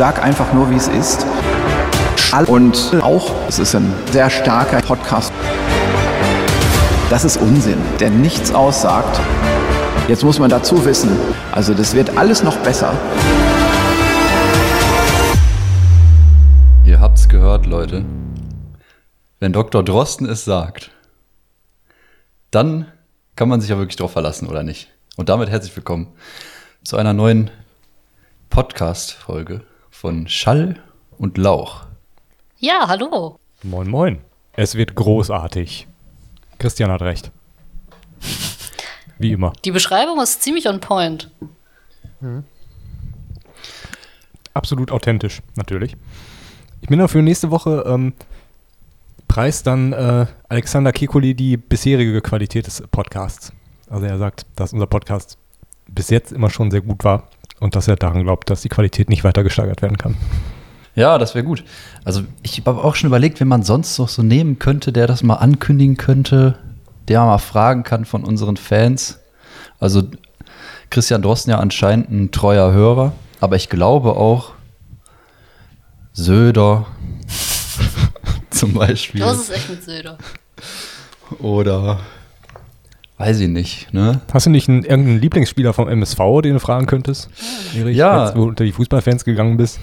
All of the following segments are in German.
sag einfach nur, wie es ist. Und auch, es ist ein sehr starker Podcast. Das ist Unsinn, der nichts aussagt. Jetzt muss man dazu wissen, also das wird alles noch besser. Ihr habt's gehört, Leute. Wenn Dr. Drosten es sagt, dann kann man sich ja wirklich drauf verlassen, oder nicht? Und damit herzlich willkommen zu einer neuen Podcast-Folge von Schall und Lauch. Ja, hallo. Moin, moin. Es wird großartig. Christian hat recht. Wie immer. Die Beschreibung ist ziemlich on point. Absolut authentisch, natürlich. Ich bin dafür nächste Woche ähm, preist dann äh, Alexander Kekuli die bisherige Qualität des Podcasts. Also er sagt, dass unser Podcast bis jetzt immer schon sehr gut war und dass er daran glaubt, dass die Qualität nicht weiter gesteigert werden kann. Ja, das wäre gut. Also ich habe auch schon überlegt, wenn man sonst noch so nehmen könnte, der das mal ankündigen könnte, der mal fragen kann von unseren Fans. Also Christian Drosten ja anscheinend ein treuer Hörer, aber ich glaube auch Söder zum Beispiel. Das ist echt mit Söder. Oder weiß ich nicht, ne? Hast du nicht einen, irgendeinen Lieblingsspieler vom MSV, den du fragen könntest? Erich, Ja. Als du unter die Fußballfans gegangen bist.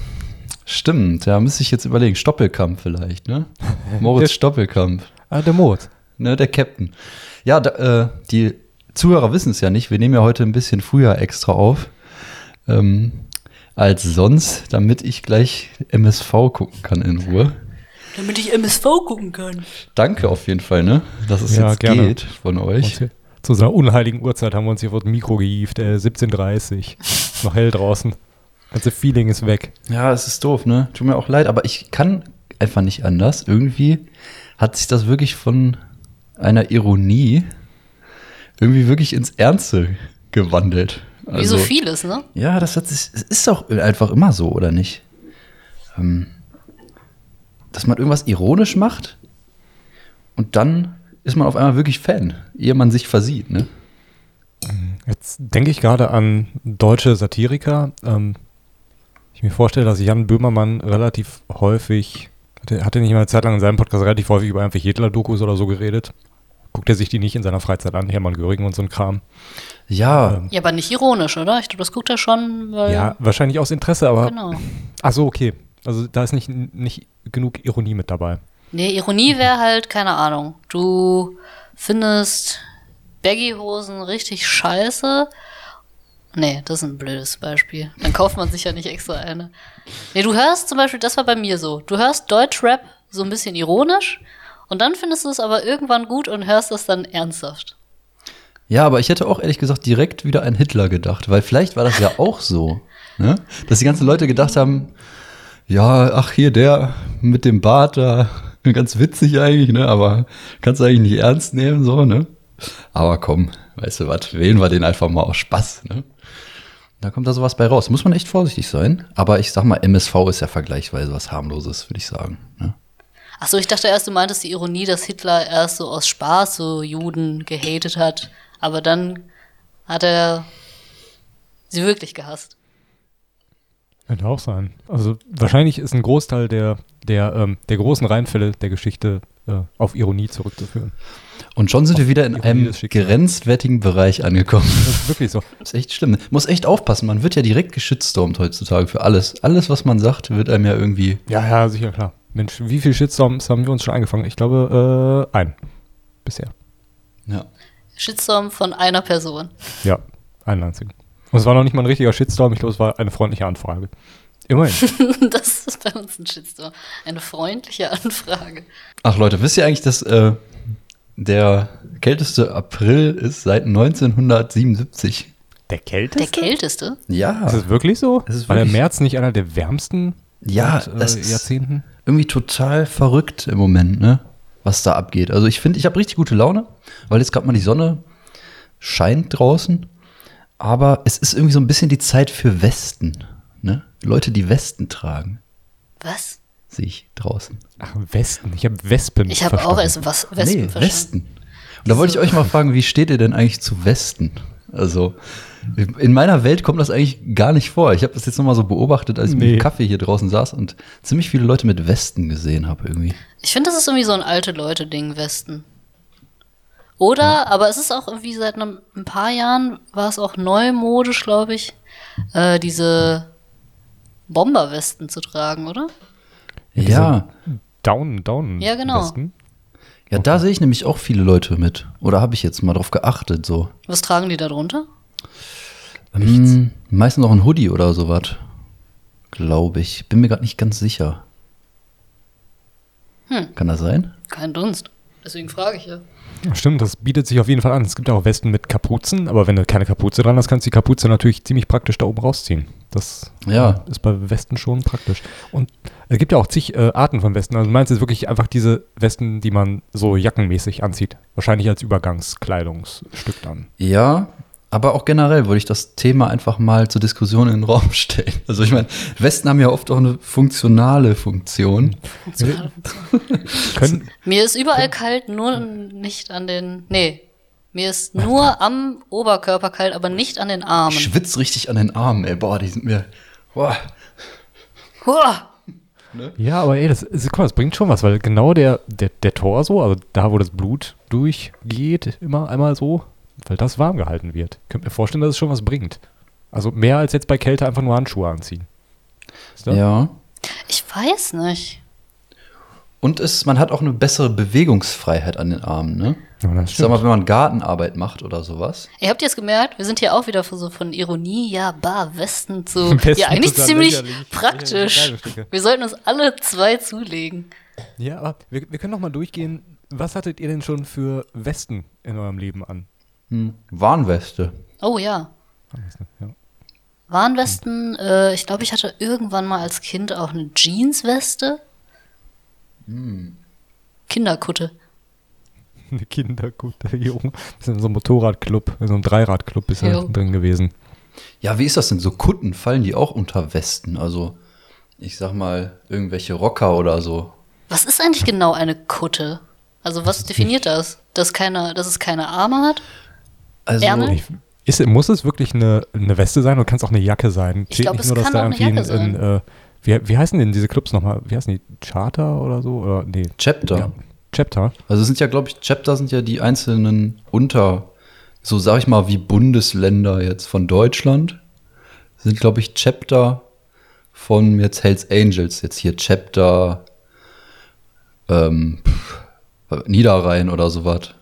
Stimmt, ja, müsste ich jetzt überlegen. Stoppelkamp vielleicht, ne? Moritz Stoppelkamp. Ah, der Moritz. Ne, der Captain. Ja, da, äh, die Zuhörer wissen es ja nicht. Wir nehmen ja heute ein bisschen früher extra auf ähm, als sonst, damit ich gleich MSV gucken kann in Ruhe. Damit ich MSV gucken kann. Danke auf jeden Fall, ne? Dass es Ja, jetzt gerne. geht von euch. Zu so einer unheiligen Uhrzeit haben wir uns hier vor das Mikro gehievt, äh, 17.30 Noch hell draußen. Ganze Feeling ist weg. Ja, es ist doof, ne? Tut mir auch leid, aber ich kann einfach nicht anders. Irgendwie hat sich das wirklich von einer Ironie irgendwie wirklich ins Ernste gewandelt. Wie so vieles, ne? Ja, das hat sich, es ist doch einfach immer so, oder nicht? Ähm, dass man irgendwas ironisch macht und dann ist man auf einmal wirklich Fan, ehe man sich versieht, ne? Jetzt denke ich gerade an deutsche Satiriker. Ähm, ich mir vorstelle, dass Jan Böhmermann relativ häufig, hatte, hatte nicht mal eine Zeit lang in seinem Podcast relativ häufig über einfach Hitler-Dokus oder so geredet. Guckt er sich die nicht in seiner Freizeit an, Hermann Göring und so ein Kram. Ja, Ja, aber nicht ironisch, oder? Ich glaube, das guckt er schon, weil. Ja, wahrscheinlich aus Interesse, aber. Genau. Ach so, okay. Also da ist nicht, nicht genug Ironie mit dabei. Nee, Ironie wäre halt, keine Ahnung. Du findest Baggy-Hosen richtig scheiße. Nee, das ist ein blödes Beispiel. Dann kauft man sich ja nicht extra eine. Nee, du hörst zum Beispiel, das war bei mir so. Du hörst Deutschrap so ein bisschen ironisch und dann findest du es aber irgendwann gut und hörst es dann ernsthaft. ja, aber ich hätte auch ehrlich gesagt direkt wieder an Hitler gedacht, weil vielleicht war das ja auch so, ne? Dass die ganzen Leute gedacht haben, ja, ach hier der mit dem Bart da, ganz witzig eigentlich, ne? Aber kannst du eigentlich nicht ernst nehmen, so, ne? Aber komm, weißt du was, wählen wir den einfach mal aus Spaß, ne? Da kommt da sowas bei raus. Muss man echt vorsichtig sein. Aber ich sag mal, MSV ist ja vergleichsweise was harmloses, würde ich sagen. Ne? Achso, ich dachte erst, du meintest die Ironie, dass Hitler erst so aus Spaß so Juden gehatet hat, aber dann hat er sie wirklich gehasst. Könnte auch sein. Also wahrscheinlich ist ein Großteil der, der, ähm, der großen Reinfälle der Geschichte äh, auf Ironie zurückzuführen. Und schon sind wir wieder in Ironie einem grenzwertigen Bereich angekommen. Das ist wirklich so. Das ist echt schlimm. Muss echt aufpassen. Man wird ja direkt geschitstormt heutzutage für alles. Alles, was man sagt, wird einem ja irgendwie. Ja, ja, sicher, klar. Mensch, wie viele Shitstorms haben wir uns schon angefangen? Ich glaube, äh, ein. Bisher. Ja. Shitstorm von einer Person. Ja, einen einzigen. Und es war noch nicht mal ein richtiger Shitstorm, ich glaube, es war eine freundliche Anfrage. Immerhin. Das ist bei uns ein Shitstorm. Eine freundliche Anfrage. Ach Leute, wisst ihr eigentlich, dass äh, der kälteste April ist seit 1977? Der kälteste? Der kälteste? Ja. Ist es wirklich so? Es ist War der März nicht einer der wärmsten Ja, seit, das äh, ist- Jahrzehnten? irgendwie total verrückt im Moment, ne? Was da abgeht. Also ich finde, ich habe richtig gute Laune, weil jetzt gerade mal die Sonne scheint draußen. Aber es ist irgendwie so ein bisschen die Zeit für Westen? Leute, die Westen tragen, Was? sehe ich draußen. Ach, Westen. Ich habe Wespen. Ich habe auch erst was Wespen nee, verstanden. Westen. Und da wollte ich euch mal fragen, wie steht ihr denn eigentlich zu Westen? Also, In meiner Welt kommt das eigentlich gar nicht vor. Ich habe das jetzt nochmal so beobachtet, als ich Nee. mit Kaffee hier draußen saß und ziemlich viele Leute mit Westen gesehen habe irgendwie. Ich finde, das ist irgendwie so ein alte Leute-Ding, Westen. Oder, aber es ist auch irgendwie seit einem, ein paar Jahren, war es auch neumodisch, glaube ich, äh, diese Bomberwesten zu tragen, oder? Ja, Down, down. Ja, genau. Westen. ja, da sehe ich nämlich auch viele Leute mit. Oder habe ich jetzt mal drauf geachtet so. Was tragen die da drunter? Hm, meistens noch ein Hoodie oder sowas. Glaube ich. Bin mir gerade nicht ganz sicher. Hm. Kann das sein? Kein Dunst. Deswegen frage ich ja. Ja, Stimmt, das bietet sich auf jeden Fall an. Es gibt ja auch Westen mit Kapuzen, aber wenn du keine Kapuze dran hast, kannst du die Kapuze natürlich ziemlich praktisch da oben rausziehen. Das Ja. ist bei Westen schon praktisch. Und es gibt ja auch zig äh, Arten von Westen. Also du meinst jetzt wirklich einfach diese Westen, die man so jackenmäßig anzieht. Wahrscheinlich als Übergangskleidungsstück dann. Ja, aber auch generell würde ich das Thema einfach mal zur Diskussion in den Raum stellen. Also ich meine, Westen haben ja oft auch eine funktionale Funktion. Können, Mir ist überall kalt, nur nicht an den. Nee. Mir ist nur am Oberkörper kalt, aber nicht an den Ich Armen. schwitze richtig an den Armen, ey. Boah, die sind mir. Boah. Huah. ja, aber ey, das, ist- guck mal, das bringt schon was, weil genau der, der, der Torso, also da, wo das Blut durchgeht, immer einmal so, weil das warm gehalten wird. Könnt mir vorstellen, dass es schon was bringt. Also mehr als jetzt bei Kälte einfach nur Handschuhe anziehen. Ist das? Ja. Ich weiß nicht. Und es, man hat auch eine bessere Bewegungsfreiheit an den Armen, ne? Ja, das Ich sag mal, wenn man Gartenarbeit macht oder sowas. Ihr habt jetzt gemerkt, wir sind hier auch wieder so von Ironie, ja, bar, Westen zu. Westen ja, eigentlich ziemlich lächerlich. praktisch. Kleidungsstücke. Wir sollten uns alle zwei zulegen. Ja, aber wir, wir können noch mal durchgehen. Was hattet ihr denn schon für Westen in eurem Leben an? Hm. Warnweste. Oh ja. Ja. Warnwesten, äh, ich glaube, ich hatte irgendwann mal als Kind auch eine Jeansweste. Kinderkutte. Eine Kindergute, Junge. Wir sind in so einem Motorradclub, in so einem Dreiradclub ist er Jo. drin gewesen. Ja, wie ist das denn? So Kutten fallen die auch unter Westen? Also, ich sag mal, irgendwelche Rocker oder so. Was ist eigentlich genau eine Kutte? Also was definiert das? Dass, keine, dass es keine Arme hat? Also, Ärmel? Ich, ist, muss es wirklich eine, eine Weste sein oder kann es auch eine Jacke sein? Ich glaub, es kann auch eine irgendwie Jacke ein, ein, äh, wie, wie heißen denn diese Clubs nochmal? Wie heißen die? Charter oder so? Oder, nee, Chapter. ja. Chapter. Also es sind ja, glaube ich, Chapter sind ja die einzelnen Unter, so sag ich mal, wie Bundesländer jetzt von Deutschland. Sind, glaube ich, Chapter von jetzt Hells Angels, jetzt hier Chapter ähm, Niederrhein oder sowas.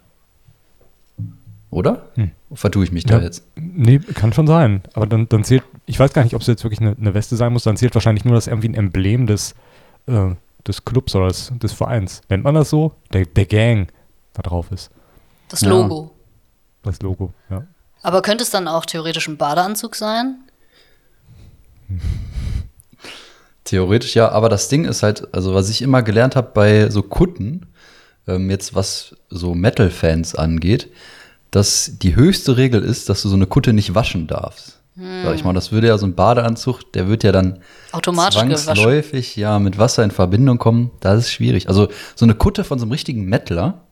Oder? Hm. Vertue ich mich da Ja. jetzt? Nee, kann schon sein. Aber dann, dann zählt, ich weiß gar nicht, ob es jetzt wirklich eine, eine Weste sein muss, dann zählt wahrscheinlich nur das irgendwie ein Emblem des, äh, des Clubs oder des, des Vereins. Nennt man das so? Der, der Gang da drauf ist. Das Ja. Logo. Das Logo, ja. Aber könnte es dann auch theoretisch ein Badeanzug sein? Theoretisch ja, aber das Ding ist halt, also was ich immer gelernt habe bei so Kutten, ähm, jetzt was so Metal-Fans angeht, dass die höchste Regel ist, dass du so eine Kutte nicht waschen darfst. Sag ich mal, das würde ja so ein Badeanzug, der wird ja dann Automatisch gewaschen. zwangsläufig ja mit Wasser in Verbindung kommen. Das ist schwierig. Also so eine Kutte von so einem richtigen Mettler,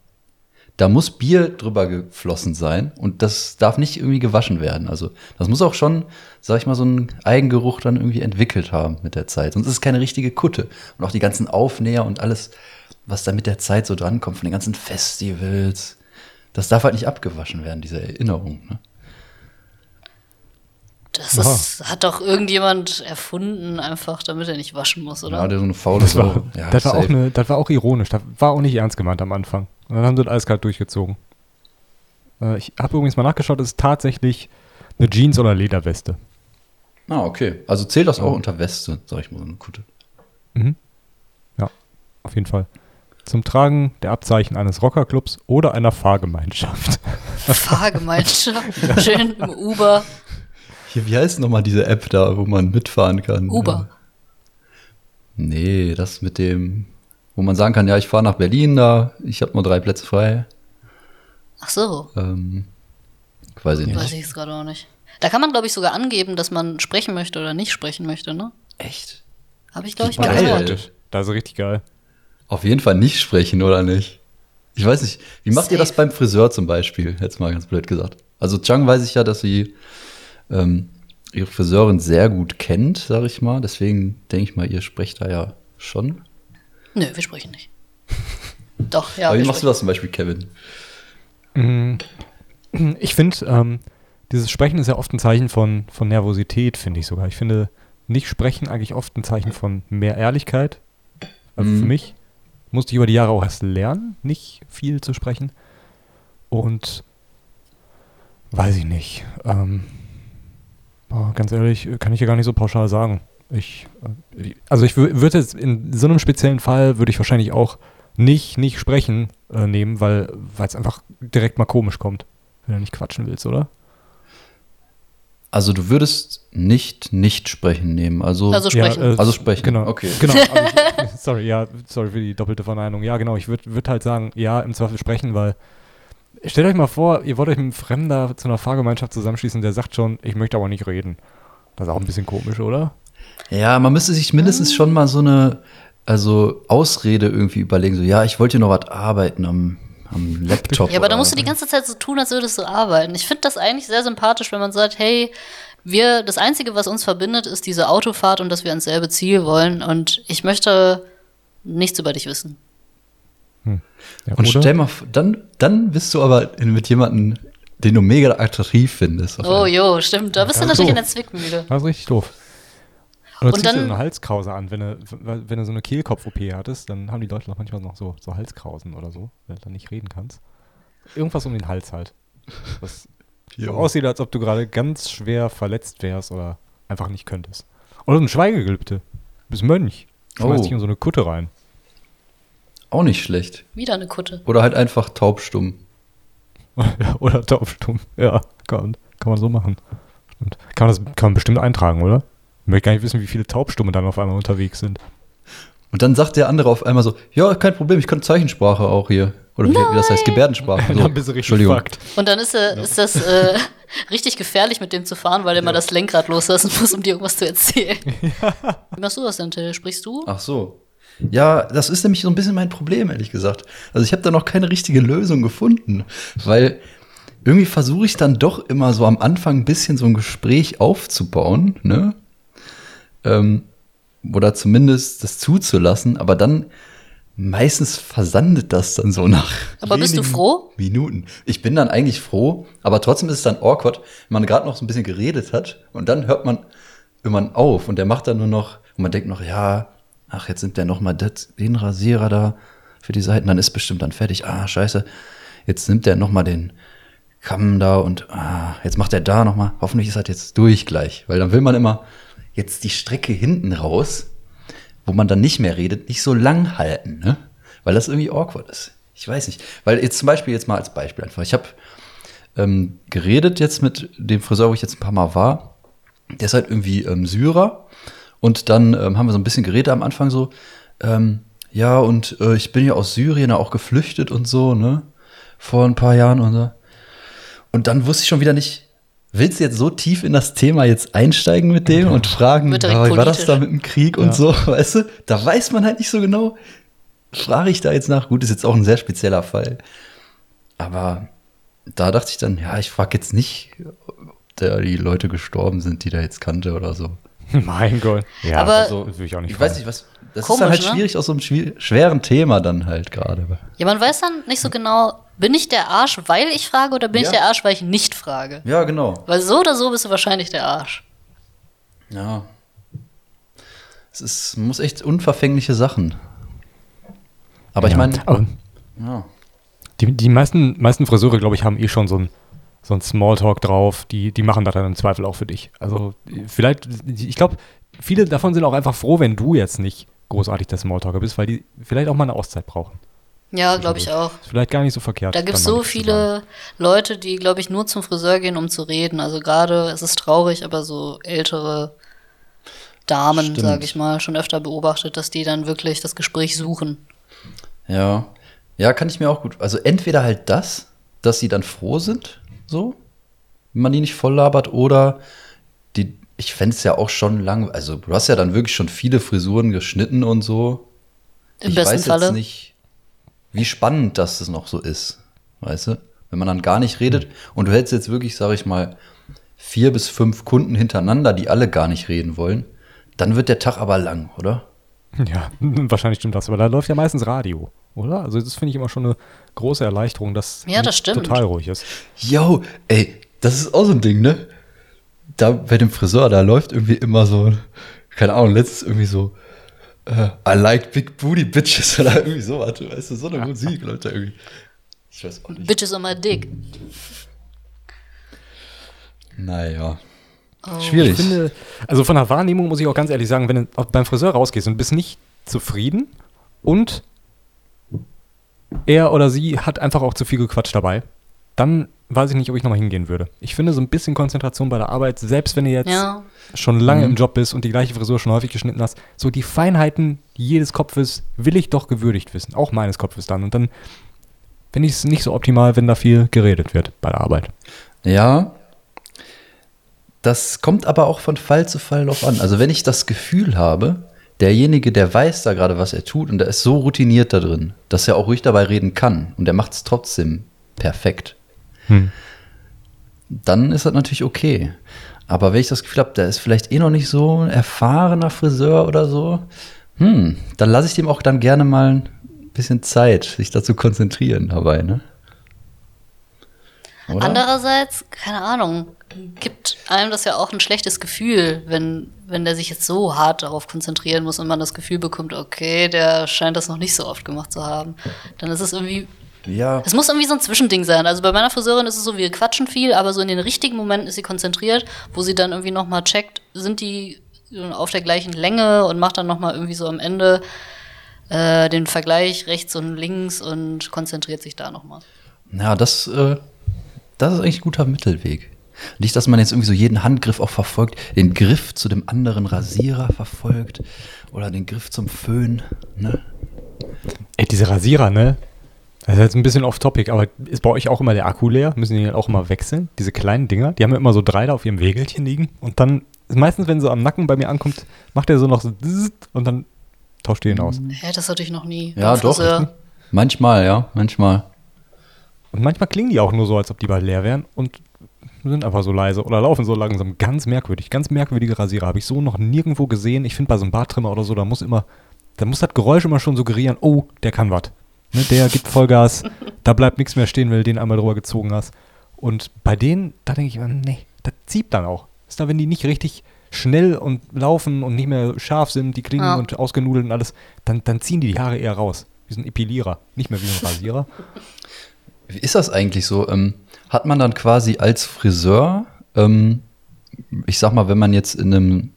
da muss Bier drüber geflossen sein und das darf nicht irgendwie gewaschen werden. Also das muss auch schon, sag ich mal, so einen Eigengeruch dann irgendwie entwickelt haben mit der Zeit. Sonst ist es keine richtige Kutte. Und auch die ganzen Aufnäher und alles, was da mit der Zeit so drankommt, von den ganzen Festivals, das darf halt nicht abgewaschen werden, diese Erinnerung. Ne? Das ist, hat doch irgendjemand erfunden, einfach damit er nicht waschen muss, oder? Ja, der so eine faule Das war. Ja, das, war auch eine, das war auch ironisch. Das war auch nicht ernst gemeint am Anfang. Und dann haben sie das eiskalt durchgezogen. Äh, ich habe übrigens mal nachgeschaut, es ist tatsächlich eine Jeans- oder Lederweste. Ah, okay. Also zählt das auch unter Weste, sag ich mal, so eine Kutte. Mhm. Ja, auf jeden Fall. Zum Tragen der Abzeichen eines Rockerclubs oder einer Fahrgemeinschaft. Fahrgemeinschaft. Schön im Uber. Hier, wie heißt nochmal diese App da, wo man mitfahren kann? Uber. Nee, das mit dem, wo man sagen kann, ja, ich fahre nach Berlin da, ich habe nur drei Plätze frei. Ach so, Ähm, weiß ich weiß nicht. ich jetzt gerade auch nicht. Da kann man, glaube ich, sogar angeben, dass man sprechen möchte oder nicht sprechen möchte, ne? Echt? Habe ich, glaube ich, Geil. mal gehört. Das ist richtig geil. Auf jeden Fall nicht sprechen, oder nicht? Ich weiß nicht, wie macht ihr das Safe. beim Friseur zum Beispiel? Jetzt mal ganz blöd gesagt. Also Chang weiß ich ja, dass sie ähm, ihre Friseurin sehr gut kennt, sage ich mal. Deswegen denke ich mal, ihr sprecht da ja schon. Nö, wir sprechen nicht. Doch, ja. Aber wie machst du das zum Beispiel, Kevin? Ich finde, ähm, dieses Sprechen ist ja oft ein Zeichen von, von Nervosität, finde ich sogar. Ich finde nicht sprechen eigentlich oft ein Zeichen von mehr Ehrlichkeit. Also Mhm. für mich musste ich über die Jahre auch erst lernen, nicht viel zu sprechen. Und weiß ich nicht. Ähm, boah, ganz ehrlich, kann ich ja gar nicht so pauschal sagen. Ich, äh, also ich wür- würde jetzt in so einem speziellen Fall würde ich wahrscheinlich auch nicht, nicht sprechen äh, nehmen, weil es einfach direkt mal komisch kommt, wenn du nicht quatschen willst, oder? Also du würdest nicht nicht sprechen nehmen. Also, Also sprechen. äh, Also sprechen, Genau. okay. Genau. Also ich, sorry, ja, sorry für die doppelte Verneinung. Ja, genau. Ich würde würd halt sagen, ja, im Zweifel sprechen, weil stellt euch mal vor, ihr wollt euch mit einem Fremder zu einer Fahrgemeinschaft zusammenschließen, der sagt schon, ich möchte aber nicht reden. Das ist auch ein bisschen komisch, oder? ja, man müsste sich mindestens schon mal so eine also Ausrede irgendwie überlegen. So, ja, ich wollte hier noch was arbeiten am, am Laptop. Ja, aber da musst du die ganze Zeit so tun, als würdest du arbeiten. Ich finde das eigentlich sehr sympathisch, wenn man sagt, hey, wir, das Einzige, was uns verbindet, ist diese Autofahrt und dass wir ans selbe Ziel wollen und ich möchte nichts über dich wissen. Ja, Und stell mal, vor, dann, dann bist du aber in- mit jemandem, den du mega attraktiv findest. Oh jo, stimmt, da bist du das ist natürlich in doof. der Zwickmühle. Das ist richtig doof. Oder Und ziehst du dann- eine Halskrause an, wenn du, wenn du so eine Kehlkopf-OP hattest, dann haben die Leute noch manchmal noch so, so Halskrausen oder so, wenn du dann nicht reden kannst. Irgendwas um den Hals halt. Was so aussieht, als ob du gerade ganz schwer verletzt wärst oder einfach nicht könntest. Oder so ein Schweigegelübde. Du bist Mönch. Schmeißt Oh. dich in so eine Kutte rein. Auch nicht schlecht. Wieder eine Kutte. Oder halt einfach taubstumm. oder taubstumm. Ja, kann, kann man so machen. Stimmt. Kann man das kann man bestimmt eintragen, oder? Ich möchte gar nicht wissen, wie viele Taubstumme dann auf einmal unterwegs sind. Und dann sagt der andere auf einmal so, ja, kein Problem, ich kann Zeichensprache auch hier. Oder wie, wie das heißt, Gebärdensprache. So, dann bist du richtig Entschuldigung. fucked. Und dann ist, äh, ist das äh, richtig gefährlich, mit dem zu fahren, weil er mal das Lenkrad loslassen muss, um dir irgendwas zu erzählen. Wie machst du das denn, Till? Sprichst du? Ach so. Ja, das ist nämlich so ein bisschen mein Problem, ehrlich gesagt. Also ich habe da noch keine richtige Lösung gefunden, weil irgendwie versuche ich dann doch immer so am Anfang ein bisschen so ein Gespräch aufzubauen, ne? Ähm, oder zumindest das zuzulassen, aber dann meistens versandet das dann so nach. Aber bist du froh? Minuten. Ich bin dann eigentlich froh, aber trotzdem ist es dann awkward, wenn man gerade noch so ein bisschen geredet hat und dann hört man irgendwann auf und der macht dann nur noch und man denkt noch, ja, ach, jetzt nimmt der noch mal das, den Rasierer da für die Seiten, dann ist bestimmt dann fertig. Ah, scheiße. Jetzt nimmt der noch mal den Kamm da und ah, jetzt macht er da noch mal. Hoffentlich ist das jetzt durch gleich, weil dann will man immer jetzt die Strecke hinten raus, wo man dann nicht mehr redet, nicht so lang halten, ne? Weil das irgendwie awkward ist. Ich weiß nicht. Weil jetzt zum Beispiel, jetzt mal als Beispiel einfach. Ich habe ähm, geredet jetzt mit dem Friseur, wo ich jetzt ein paar Mal war. Der ist halt irgendwie ähm, Syrer. Und dann ähm, haben wir so ein bisschen geredet am Anfang so. Ähm, ja, und äh, ich bin ja aus Syrien auch geflüchtet und so, ne? Vor ein paar Jahren und so. Und dann wusste ich schon wieder nicht, willst du jetzt so tief in das Thema jetzt einsteigen mit dem und fragen, ah, wie war das da mit dem Krieg und Ja. so, weißt du? Da weiß man halt nicht so genau. Frage ich da jetzt nach? Gut, ist jetzt auch ein sehr spezieller Fall. Aber da dachte ich dann, ja, ich frage jetzt nicht, ob da die Leute gestorben sind, die da jetzt kannte oder so. Mein Gott. Ja, Aber- also, das will ich auch nicht Ich weiß fragen. nicht, was. Das Komisch, ist dann halt ne? schwierig aus so einem schweren Thema dann halt gerade. Ja, man weiß dann nicht so genau, bin ich der Arsch, weil ich frage oder bin Ja. ich der Arsch, weil ich nicht frage? Ja, genau. Weil so oder so bist du wahrscheinlich der Arsch. Ja. Es ist, muss echt unverfängliche Sachen. Aber ich Ja, meine, aber ja. die, die meisten, meisten Friseure, glaube ich, haben eh schon so ein, so ein Smalltalk drauf. Die, die machen das dann im Zweifel auch für dich. Also vielleicht, ich glaube, viele davon sind auch einfach froh, wenn du jetzt nicht großartig der Smalltalker bist, weil die vielleicht auch mal eine Auszeit brauchen. Ja, glaube ich auch. Ist vielleicht gar nicht so verkehrt. Da gibt es so viele Leute, die, glaube ich, nur zum Friseur gehen, um zu reden. Also gerade, es ist traurig, aber so ältere Damen, sage ich mal, schon öfter beobachtet, dass die dann wirklich das Gespräch suchen. Ja. Ja, kann ich mir auch gut. Also entweder halt das, dass sie dann froh sind, so, wenn man die nicht voll labert, oder die, ich fände es ja auch schon lang, also du hast ja dann wirklich schon viele Frisuren geschnitten und so. Im ich besten weiß Falle. jetzt nicht, wie spannend das noch so ist, weißt du? Wenn man dann gar nicht redet und du hättest jetzt wirklich, sag ich mal, vier bis fünf Kunden hintereinander, die alle gar nicht reden wollen, dann wird der Tag aber lang, oder? Ja, wahrscheinlich stimmt das, aber da läuft ja meistens Radio, oder? Also das finde ich immer schon eine große Erleichterung, dass Ja, das total ruhig ist. Yo, ey, das ist auch so ein Ding, ne? Da bei dem Friseur, da läuft irgendwie immer so, keine Ahnung, letztens irgendwie so, äh, I like big booty bitches oder irgendwie sowas, weißt du, so eine Musik läuft da irgendwie. Ich weiß auch nicht. Bitches on my dick. Naja. Oh. Schwierig. Ich finde, also von der Wahrnehmung muss ich auch ganz ehrlich sagen, wenn du beim Friseur rausgehst und bist nicht zufrieden und er oder sie hat einfach auch zu viel gequatscht dabei, dann weiß ich nicht, ob ich nochmal hingehen würde. Ich finde so ein bisschen Konzentration bei der Arbeit, selbst wenn du jetzt Ja. schon lange im Job bist und die gleiche Frisur schon häufig geschnitten hast, so die Feinheiten jedes Kopfes will ich doch gewürdigt wissen, auch meines Kopfes dann. Und dann finde ich es nicht so optimal, wenn da viel geredet wird bei der Arbeit. Ja. Das kommt aber auch von Fall zu Fall drauf an. Also wenn ich das Gefühl habe, derjenige, der weiß da gerade, was er tut und der ist so routiniert da drin, dass er auch ruhig dabei reden kann und der macht es trotzdem perfekt, Hm. dann ist das natürlich okay. Aber wenn ich das Gefühl habe, der ist vielleicht eh noch nicht so ein erfahrener Friseur oder so, hm, dann lasse ich dem auch dann gerne mal ein bisschen Zeit, sich dazu konzentrieren dabei, ne? Oder? Andererseits, keine Ahnung, gibt einem das ja auch ein schlechtes Gefühl, wenn, wenn der sich jetzt so hart darauf konzentrieren muss und man das Gefühl bekommt, okay, der scheint das noch nicht so oft gemacht zu haben. Dann ist es irgendwie, Ja. es muss irgendwie so ein Zwischending sein. Also bei meiner Friseurin ist es so, wir quatschen viel, aber so in den richtigen Momenten ist sie konzentriert, wo sie dann irgendwie nochmal checkt, sind die auf der gleichen Länge und macht dann nochmal irgendwie so am Ende äh, den Vergleich rechts und links und konzentriert sich da nochmal. Ja, das, äh, das ist eigentlich ein guter Mittelweg. Nicht, dass man jetzt irgendwie so jeden Handgriff auch verfolgt, den Griff zu dem anderen Rasierer verfolgt oder den Griff zum Föhn. Ne? Ey, diese Rasierer, ne? Das ist jetzt ein bisschen off-topic, aber ist bei euch auch immer der Akku leer? Müssen die auch immer wechseln? Diese kleinen Dinger, die haben ja immer so drei da auf ihrem Wägelchen liegen. Und dann, meistens, wenn so am Nacken bei mir ankommt, macht er so noch so und dann tauscht ihr ihn aus. Hä, das hatte ich noch nie. Ja, doch. Manchmal, ja, manchmal. Und manchmal klingen die auch nur so, als ob die bald leer wären und sind einfach so leise oder laufen so langsam. Ganz merkwürdig. Ganz merkwürdige Rasierer. Habe ich so noch nirgendwo gesehen. Ich finde bei so einem Barttrimmer oder so, da muss immer, da muss das Geräusch immer schon suggerieren, oh, der kann was. Ne, der gibt Vollgas, da bleibt nichts mehr stehen, weil du den einmal drüber gezogen hast. Und bei denen, da denke ich immer, nee, das zieht dann auch. Ist da, wenn die nicht richtig schnell und laufen und nicht mehr scharf sind, die Klingen Ja. und ausgenudelt und alles, dann, dann ziehen die die Haare eher raus. Wie so ein Epilierer, nicht mehr wie ein Rasierer. Wie ist das eigentlich so? Ähm, hat man dann quasi als Friseur, ähm, ich sag mal, wenn man jetzt in einem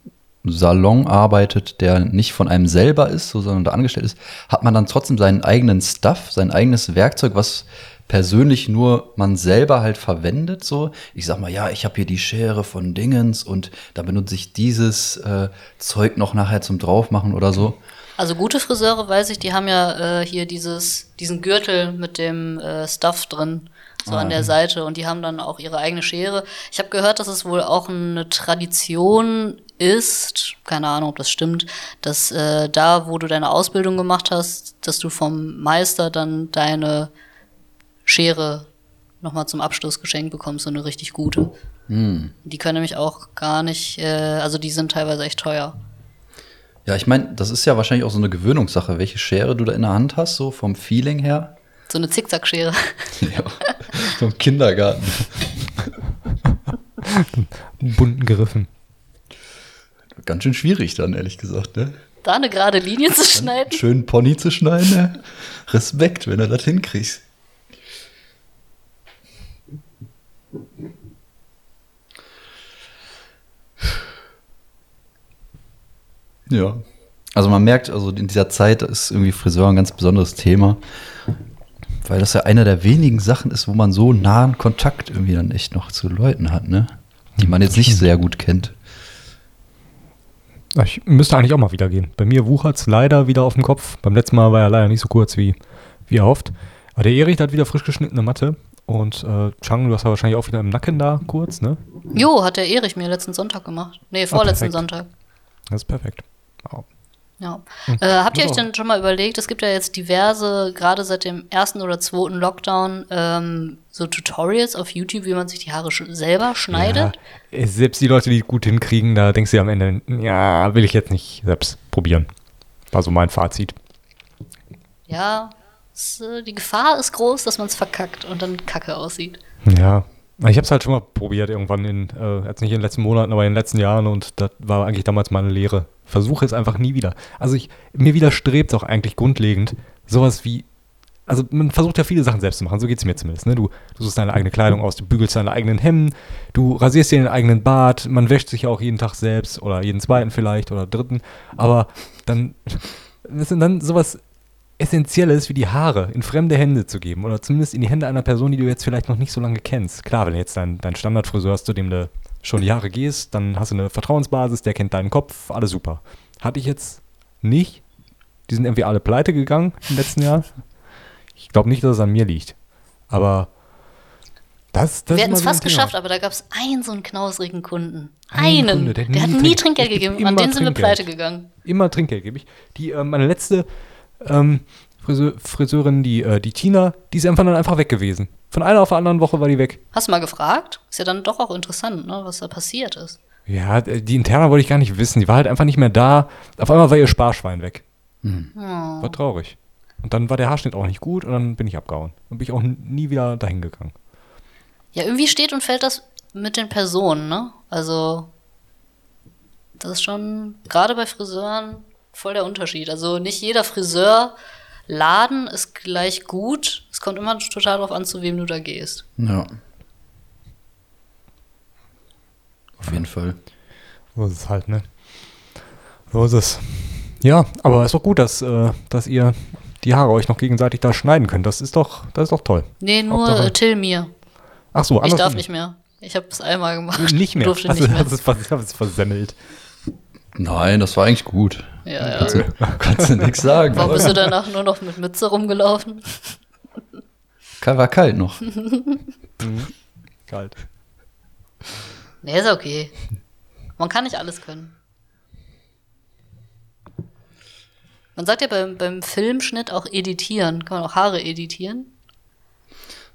Salon arbeitet, der nicht von einem selber ist, so, sondern da angestellt ist, hat man dann trotzdem seinen eigenen Stuff, sein eigenes Werkzeug, was persönlich nur man selber halt verwendet. So, ich sag mal, ja, ich habe hier die Schere von Dingens und da benutze ich dieses äh, Zeug noch nachher zum draufmachen oder so. Also gute Friseure, weiß ich, die haben ja äh, hier dieses, diesen Gürtel mit dem äh, Stuff drin, so an der Seite. Und die haben dann auch ihre eigene Schere. Ich habe gehört, dass es wohl auch eine Tradition ist, keine Ahnung, ob das stimmt, dass äh, da, wo du deine Ausbildung gemacht hast, dass du vom Meister dann deine Schere nochmal zum Abschluss geschenkt bekommst, so eine richtig gute. Die können nämlich auch gar nicht, äh, also die sind teilweise echt teuer. Ja, ich meine, das ist ja wahrscheinlich auch so eine Gewöhnungssache, welche Schere du da in der Hand hast, so vom Feeling her. So eine Zickzackschere. Ja, vom Kindergarten. bunten Griffen. Ganz schön schwierig dann, ehrlich gesagt, ne? Da eine gerade Linie zu schneiden. Schön Pony zu schneiden, ne? Respekt, wenn du das hinkriegst. Ja. Also man merkt, also in dieser Zeit ist irgendwie Friseur ein ganz besonderes Thema, weil das ja einer der wenigen Sachen ist, wo man so nahen Kontakt irgendwie dann echt noch zu Leuten hat, ne? Die man jetzt nicht sehr gut kennt. Ah, Ich müsste eigentlich auch mal wieder gehen. Bei mir wuchert es leider wieder auf dem Kopf. Beim letzten Mal war er leider nicht so kurz wie, wie erhofft. Aber der Erich hat wieder frisch geschnittene Matte. Und äh, Chang, du hast ja wahrscheinlich auch wieder im Nacken da kurz, ne? Jo, hat der Erich mir letzten Sonntag gemacht. Nee, vorletzten perfekt. Sonntag. Das ist perfekt. Ja. Ja. Äh, habt ihr euch denn schon mal überlegt, es gibt ja jetzt diverse, gerade seit dem ersten oder zweiten Lockdown, ähm, so Tutorials auf YouTube, wie man sich die Haare sch selber schneidet? Ja, äh, selbst die Leute, die gut hinkriegen, da denkst du ja am Ende, ja, will ich jetzt nicht selbst probieren. War so mein Fazit. Ja, die Gefahr ist groß, dass man es verkackt und dann kacke aussieht. Ja. Ich habe es halt schon mal probiert irgendwann in, äh, jetzt nicht in den letzten Monaten, aber in den letzten Jahren und das war eigentlich damals meine Lehre. Versuche es einfach nie wieder. Also ich, mir widerstrebt auch eigentlich grundlegend sowas wie, also man versucht ja viele Sachen selbst zu machen, so geht es mir zumindest. Ne? Du, du suchst deine eigene Kleidung aus, du bügelst deine eigenen Hemden, du rasierst dir den eigenen Bart, man wäscht sich ja auch jeden Tag selbst oder jeden zweiten vielleicht oder dritten, aber dann, das sind dann sowas Essentielles wie die Haare in fremde Hände zu geben oder zumindest in die Hände einer Person, die du jetzt vielleicht noch nicht so lange kennst. Klar, wenn du jetzt deinen dein Standardfriseur hast, zu dem du schon die Jahre gehst, dann hast du eine Vertrauensbasis, der kennt deinen Kopf, alles super. Hatte ich jetzt nicht. Die sind irgendwie alle pleite gegangen im letzten Jahr. Ich glaube nicht, dass es an mir liegt. Aber das, das Wir hätten es fast geschafft, aber da gab es einen so einen knausrigen Kunden. Einen Einen. Kunde, der, der hat nie nie Trink- Trinkgeld gegeben. An den sind wir pleite gegangen. Immer Trinkgeld gebe ich. Die, äh, meine letzte ähm, Friseur, Friseurin, die, äh, die Tina, die ist einfach dann einfach weg gewesen. Von einer auf der anderen Woche war die weg. Hast du mal gefragt? Ist ja dann doch auch interessant, ne, was da passiert ist. Ja, die Interna wollte ich gar nicht wissen. Die war halt einfach nicht mehr da. Auf einmal war ihr Sparschwein weg. War traurig. Und dann war der Haarschnitt auch nicht gut und dann bin ich abgehauen. Dann bin ich auch nie wieder dahin gegangen. Ja, irgendwie steht und fällt das mit den Personen, ne? Also, das ist schon, gerade bei Friseuren, voll der Unterschied. Also, nicht jeder Friseurladen ist gleich gut. Es kommt immer total darauf an, zu wem du da gehst. Ja. Auf jeden Fall. So ist es halt, ne? So ist es. Ja, aber ist doch gut, dass, äh, dass ihr die Haare euch noch gegenseitig da schneiden könnt. Das ist doch, das ist doch toll. Nee, nur Hauptsache- äh, Till mir. Ach so, Ich darf nicht mehr. Ich habe es einmal gemacht. Nicht mehr. Durfte Hast nicht du- mehr. hast es vers- hast es versemmelt. Nein, das war eigentlich gut. Ja, ja. Kannst du, kannst du nichts sagen. Warum oder? bist du danach nur noch mit Mütze rumgelaufen? War kalt noch. Kalt. Nee, ist okay. Man kann nicht alles können. Man sagt ja beim, beim Filmschnitt auch editieren. Kann man auch Haare editieren?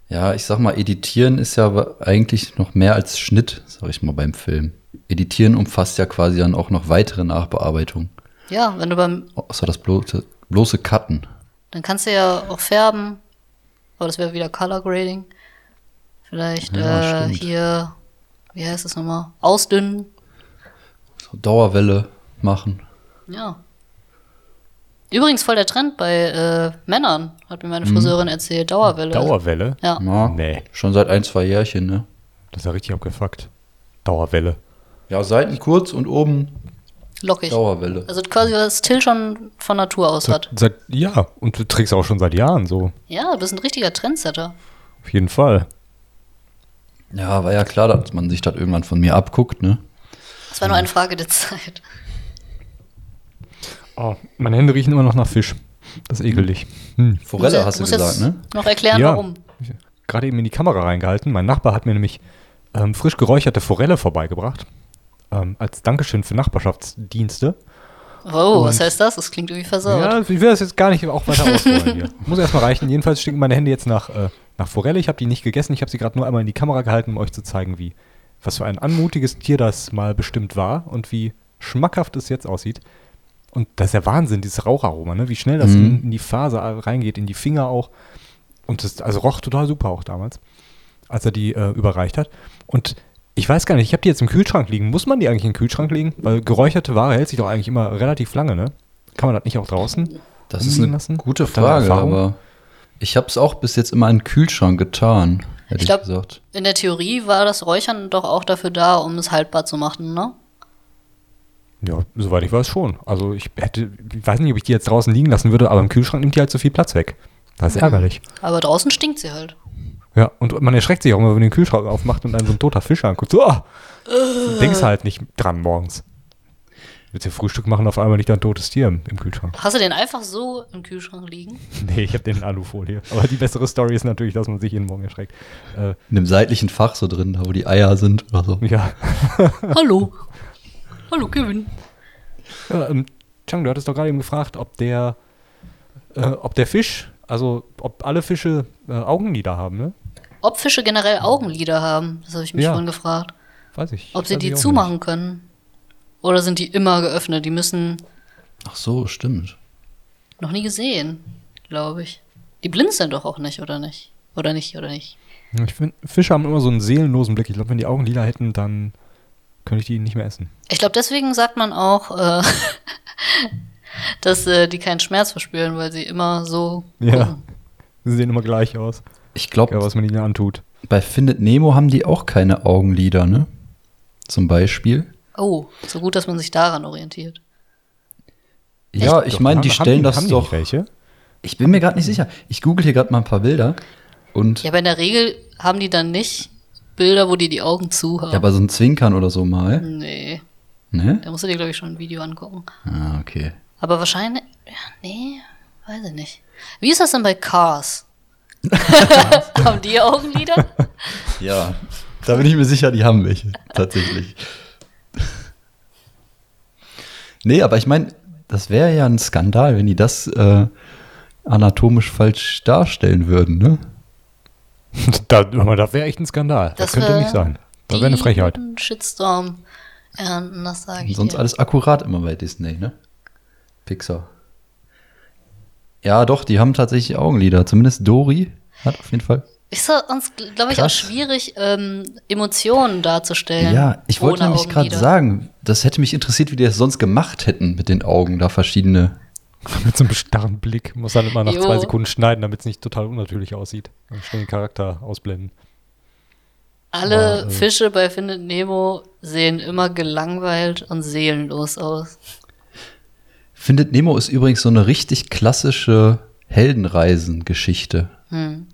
Ja, ich sag mal, editieren ist ja aber eigentlich noch mehr als Schnitt, sag ich mal, beim Film. Editieren umfasst ja quasi dann auch noch weitere Nachbearbeitung. Ja, wenn du beim, Außer das bloße, bloße Cutten. dann kannst du ja auch färben. Aber das wäre wieder Color Grading. Vielleicht Ja, äh, hier, wie heißt das nochmal? Ausdünnen. So Dauerwelle machen. Ja. Übrigens voll der Trend bei äh, Männern, hat mir meine Friseurin erzählt. Dauerwelle. Dauerwelle? Ja. Ja, Nee. Schon seit ein, zwei Jährchen, ne? Das ist ja richtig abgefuckt. Dauerwelle. Ja, Seiten kurz und oben Lockig. Dauerwelle. Also quasi, was Till schon von Natur aus hat. Seit, ja, und du trägst auch schon seit Jahren so. Ja, du bist ein richtiger Trendsetter. Auf jeden Fall. Ja, war ja klar, dass man sich das irgendwann von mir abguckt, ne? Es war nur eine Frage der Zeit. Oh, meine Hände riechen immer noch nach Fisch. Das ist ekelig. Hm. Forelle Muss- hast du gesagt, jetzt ne? Noch erklären, warum. Gerade eben in die Kamera reingehalten. Mein Nachbar hat mir nämlich ähm, frisch geräucherte Forelle vorbeigebracht. Ähm, als Dankeschön für Nachbarschaftsdienste. Oh, was Und- heißt das? Das klingt irgendwie versaut. Ja, ich will das jetzt gar nicht auch weiter ausrollen hier. Muss erstmal reichen. Jedenfalls stinken meine Hände jetzt nach, äh, nach Forelle. Ich habe die nicht gegessen. Ich habe sie gerade nur einmal in die Kamera gehalten, um euch zu zeigen, wie was für ein anmutiges Tier das mal bestimmt war und wie schmackhaft es jetzt aussieht. Und das ist ja Wahnsinn, dieses Raucharoma, ne? wie schnell das Mhm. in, in die Faser reingeht, in die Finger auch. Und das also roch total super auch damals, als er die äh, überreicht hat. Und ich weiß gar nicht, ich habe die jetzt im Kühlschrank liegen. Muss man die eigentlich im Kühlschrank legen? Weil geräucherte Ware hält sich doch eigentlich immer relativ lange, ne? Kann man das nicht auch draußen? Das ist eine lassen? gute Frage, aber ich habe es auch bis jetzt immer in den Kühlschrank getan, hätte Ich ich, glaub- gesagt. In der Theorie war das Räuchern doch auch dafür da, um es haltbar zu machen, ne? Ja, soweit ich weiß schon. Also ich hätte, ich weiß nicht, ob ich die jetzt draußen liegen lassen würde, aber im Kühlschrank nimmt die halt so viel Platz weg. Das ist ärgerlich. Aber draußen stinkt sie halt. Ja, und man erschreckt sich auch immer, wenn man den Kühlschrank aufmacht und dann so ein toter Fisch anguckt. So, ah, du denkst halt nicht dran morgens. Willst du Frühstück machen, auf einmal liegt da ein totes Tier im, im Kühlschrank. Hast du den einfach so im Kühlschrank liegen? Nee, ich habe den in Alufolie. Aber die bessere Story ist natürlich, dass man sich jeden Morgen erschreckt. Äh, In dem seitlichen Fach so drin, da wo die Eier sind oder so. ja. Hallo. Hallo, Kevin. ja ähm, Chang, du hattest doch gerade eben gefragt, ob der, äh, ob der Fisch, also ob alle Fische äh, Augenlider haben, ne? Ob Fische generell Augenlider haben, das habe ich mich Ja. vorhin gefragt. Weiß ich. Ob sie die zumachen können. Oder sind die immer geöffnet? Die müssen Ach so, stimmt. noch nie gesehen, glaube ich. Die blinzeln doch auch nicht, oder nicht? Oder nicht, oder nicht? nicht. Ich finde, Fische haben immer so einen seelenlosen Blick. Ich glaube, wenn die Augen lila hätten, dann könnte ich die nicht mehr essen. Ich glaube, deswegen sagt man auch, äh, dass äh, die keinen Schmerz verspüren, weil sie immer so. Ja. gucken. Sie sehen immer gleich aus. Ich glaube, Ja, was man ihnen antut. bei Findet Nemo haben die auch keine Augenlider, ne? Zum Beispiel. Oh, so gut, dass man sich daran orientiert. Ja, ich Doch, meine, haben- die haben stellen das haben die doch. welche? Ich bin mir gerade nicht sicher. Ich google hier gerade mal ein paar Bilder. Und Ja, aber in der Regel haben die dann nicht Bilder, wo die die Augen zu haben. ja, aber so ein Zwinkern oder so mal. nee, Ne? da musst du dir, glaube ich, schon ein Video angucken. Ah, okay. Aber wahrscheinlich, ja, nee, weiß ich nicht. Wie ist das denn bei Cars? Haben die Augenlider? Ja, da bin ich mir sicher, die haben welche. Tatsächlich. Nee, aber ich meine, das wäre ja ein Skandal, wenn die das äh, anatomisch falsch darstellen würden, ne? Da, das wäre echt ein Skandal. Das, Das könnte nicht sein. Das wäre eine Frechheit. Shitstorm ernten, das sage ich Sonst dir. alles akkurat immer bei Disney, ne? Pixar. Ja, doch, die haben tatsächlich Augenlider. Zumindest Dory hat auf jeden Fall. Ist uns, glaube ich, auch Krass. schwierig, ähm, Emotionen darzustellen. Ja, ich wollte nämlich gerade sagen, das hätte mich interessiert, wie die das sonst gemacht hätten mit den Augen, da verschiedene. Mit so einem starren Blick. Muss dann immer nach Jo. zwei Sekunden schneiden, damit es nicht total unnatürlich aussieht. Dann schnell den Charakter ausblenden. Alle Aber, äh, Fische bei Findet Nemo sehen immer gelangweilt und seelenlos aus. Findet Nemo ist übrigens so eine richtig klassische Heldenreisen-Geschichte. Hm.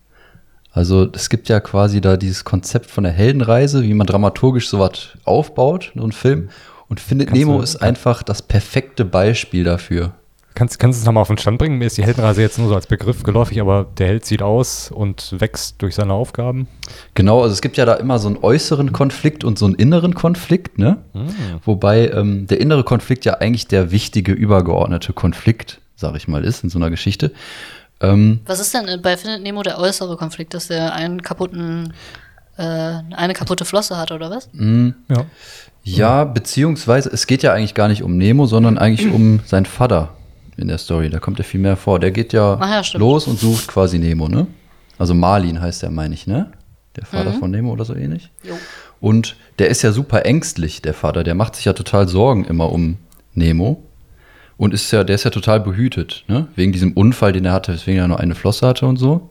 Also es gibt ja quasi da dieses Konzept von der Heldenreise, wie man dramaturgisch sowas aufbaut, so ein Film. Und Findet Kannst Nemo du- ist einfach das perfekte Beispiel dafür. Kannst, kannst du es nochmal auf den Stand bringen? Mir ist die Heldenreise jetzt nur so als Begriff geläufig, aber der Held sieht aus und wächst durch seine Aufgaben. Genau, also es gibt ja da immer so einen äußeren Konflikt und so einen inneren Konflikt, ne? Wobei ähm, der innere Konflikt ja eigentlich der wichtige, übergeordnete Konflikt, sag ich mal, ist in so einer Geschichte. Ähm, Was ist denn bei Findet Nemo der äußere Konflikt, dass er einen kaputten, äh, eine kaputte Flosse hat oder was? Ja. ja, beziehungsweise es geht ja eigentlich gar nicht um Nemo, sondern eigentlich um seinen Vater in der Story. Da kommt ja viel mehr vor. Der geht ja, ja, los und sucht quasi Nemo, ne? Also Marlin heißt der, meine ich, ne? Der Vater Mhm. von Nemo oder so ähnlich. Jo. Und der ist ja super ängstlich, der Vater. Der macht sich ja total Sorgen immer um Nemo. Und ist ja, der ist ja total behütet, ne? Wegen diesem Unfall, den er hatte, weswegen er nur eine Flosse hatte und so.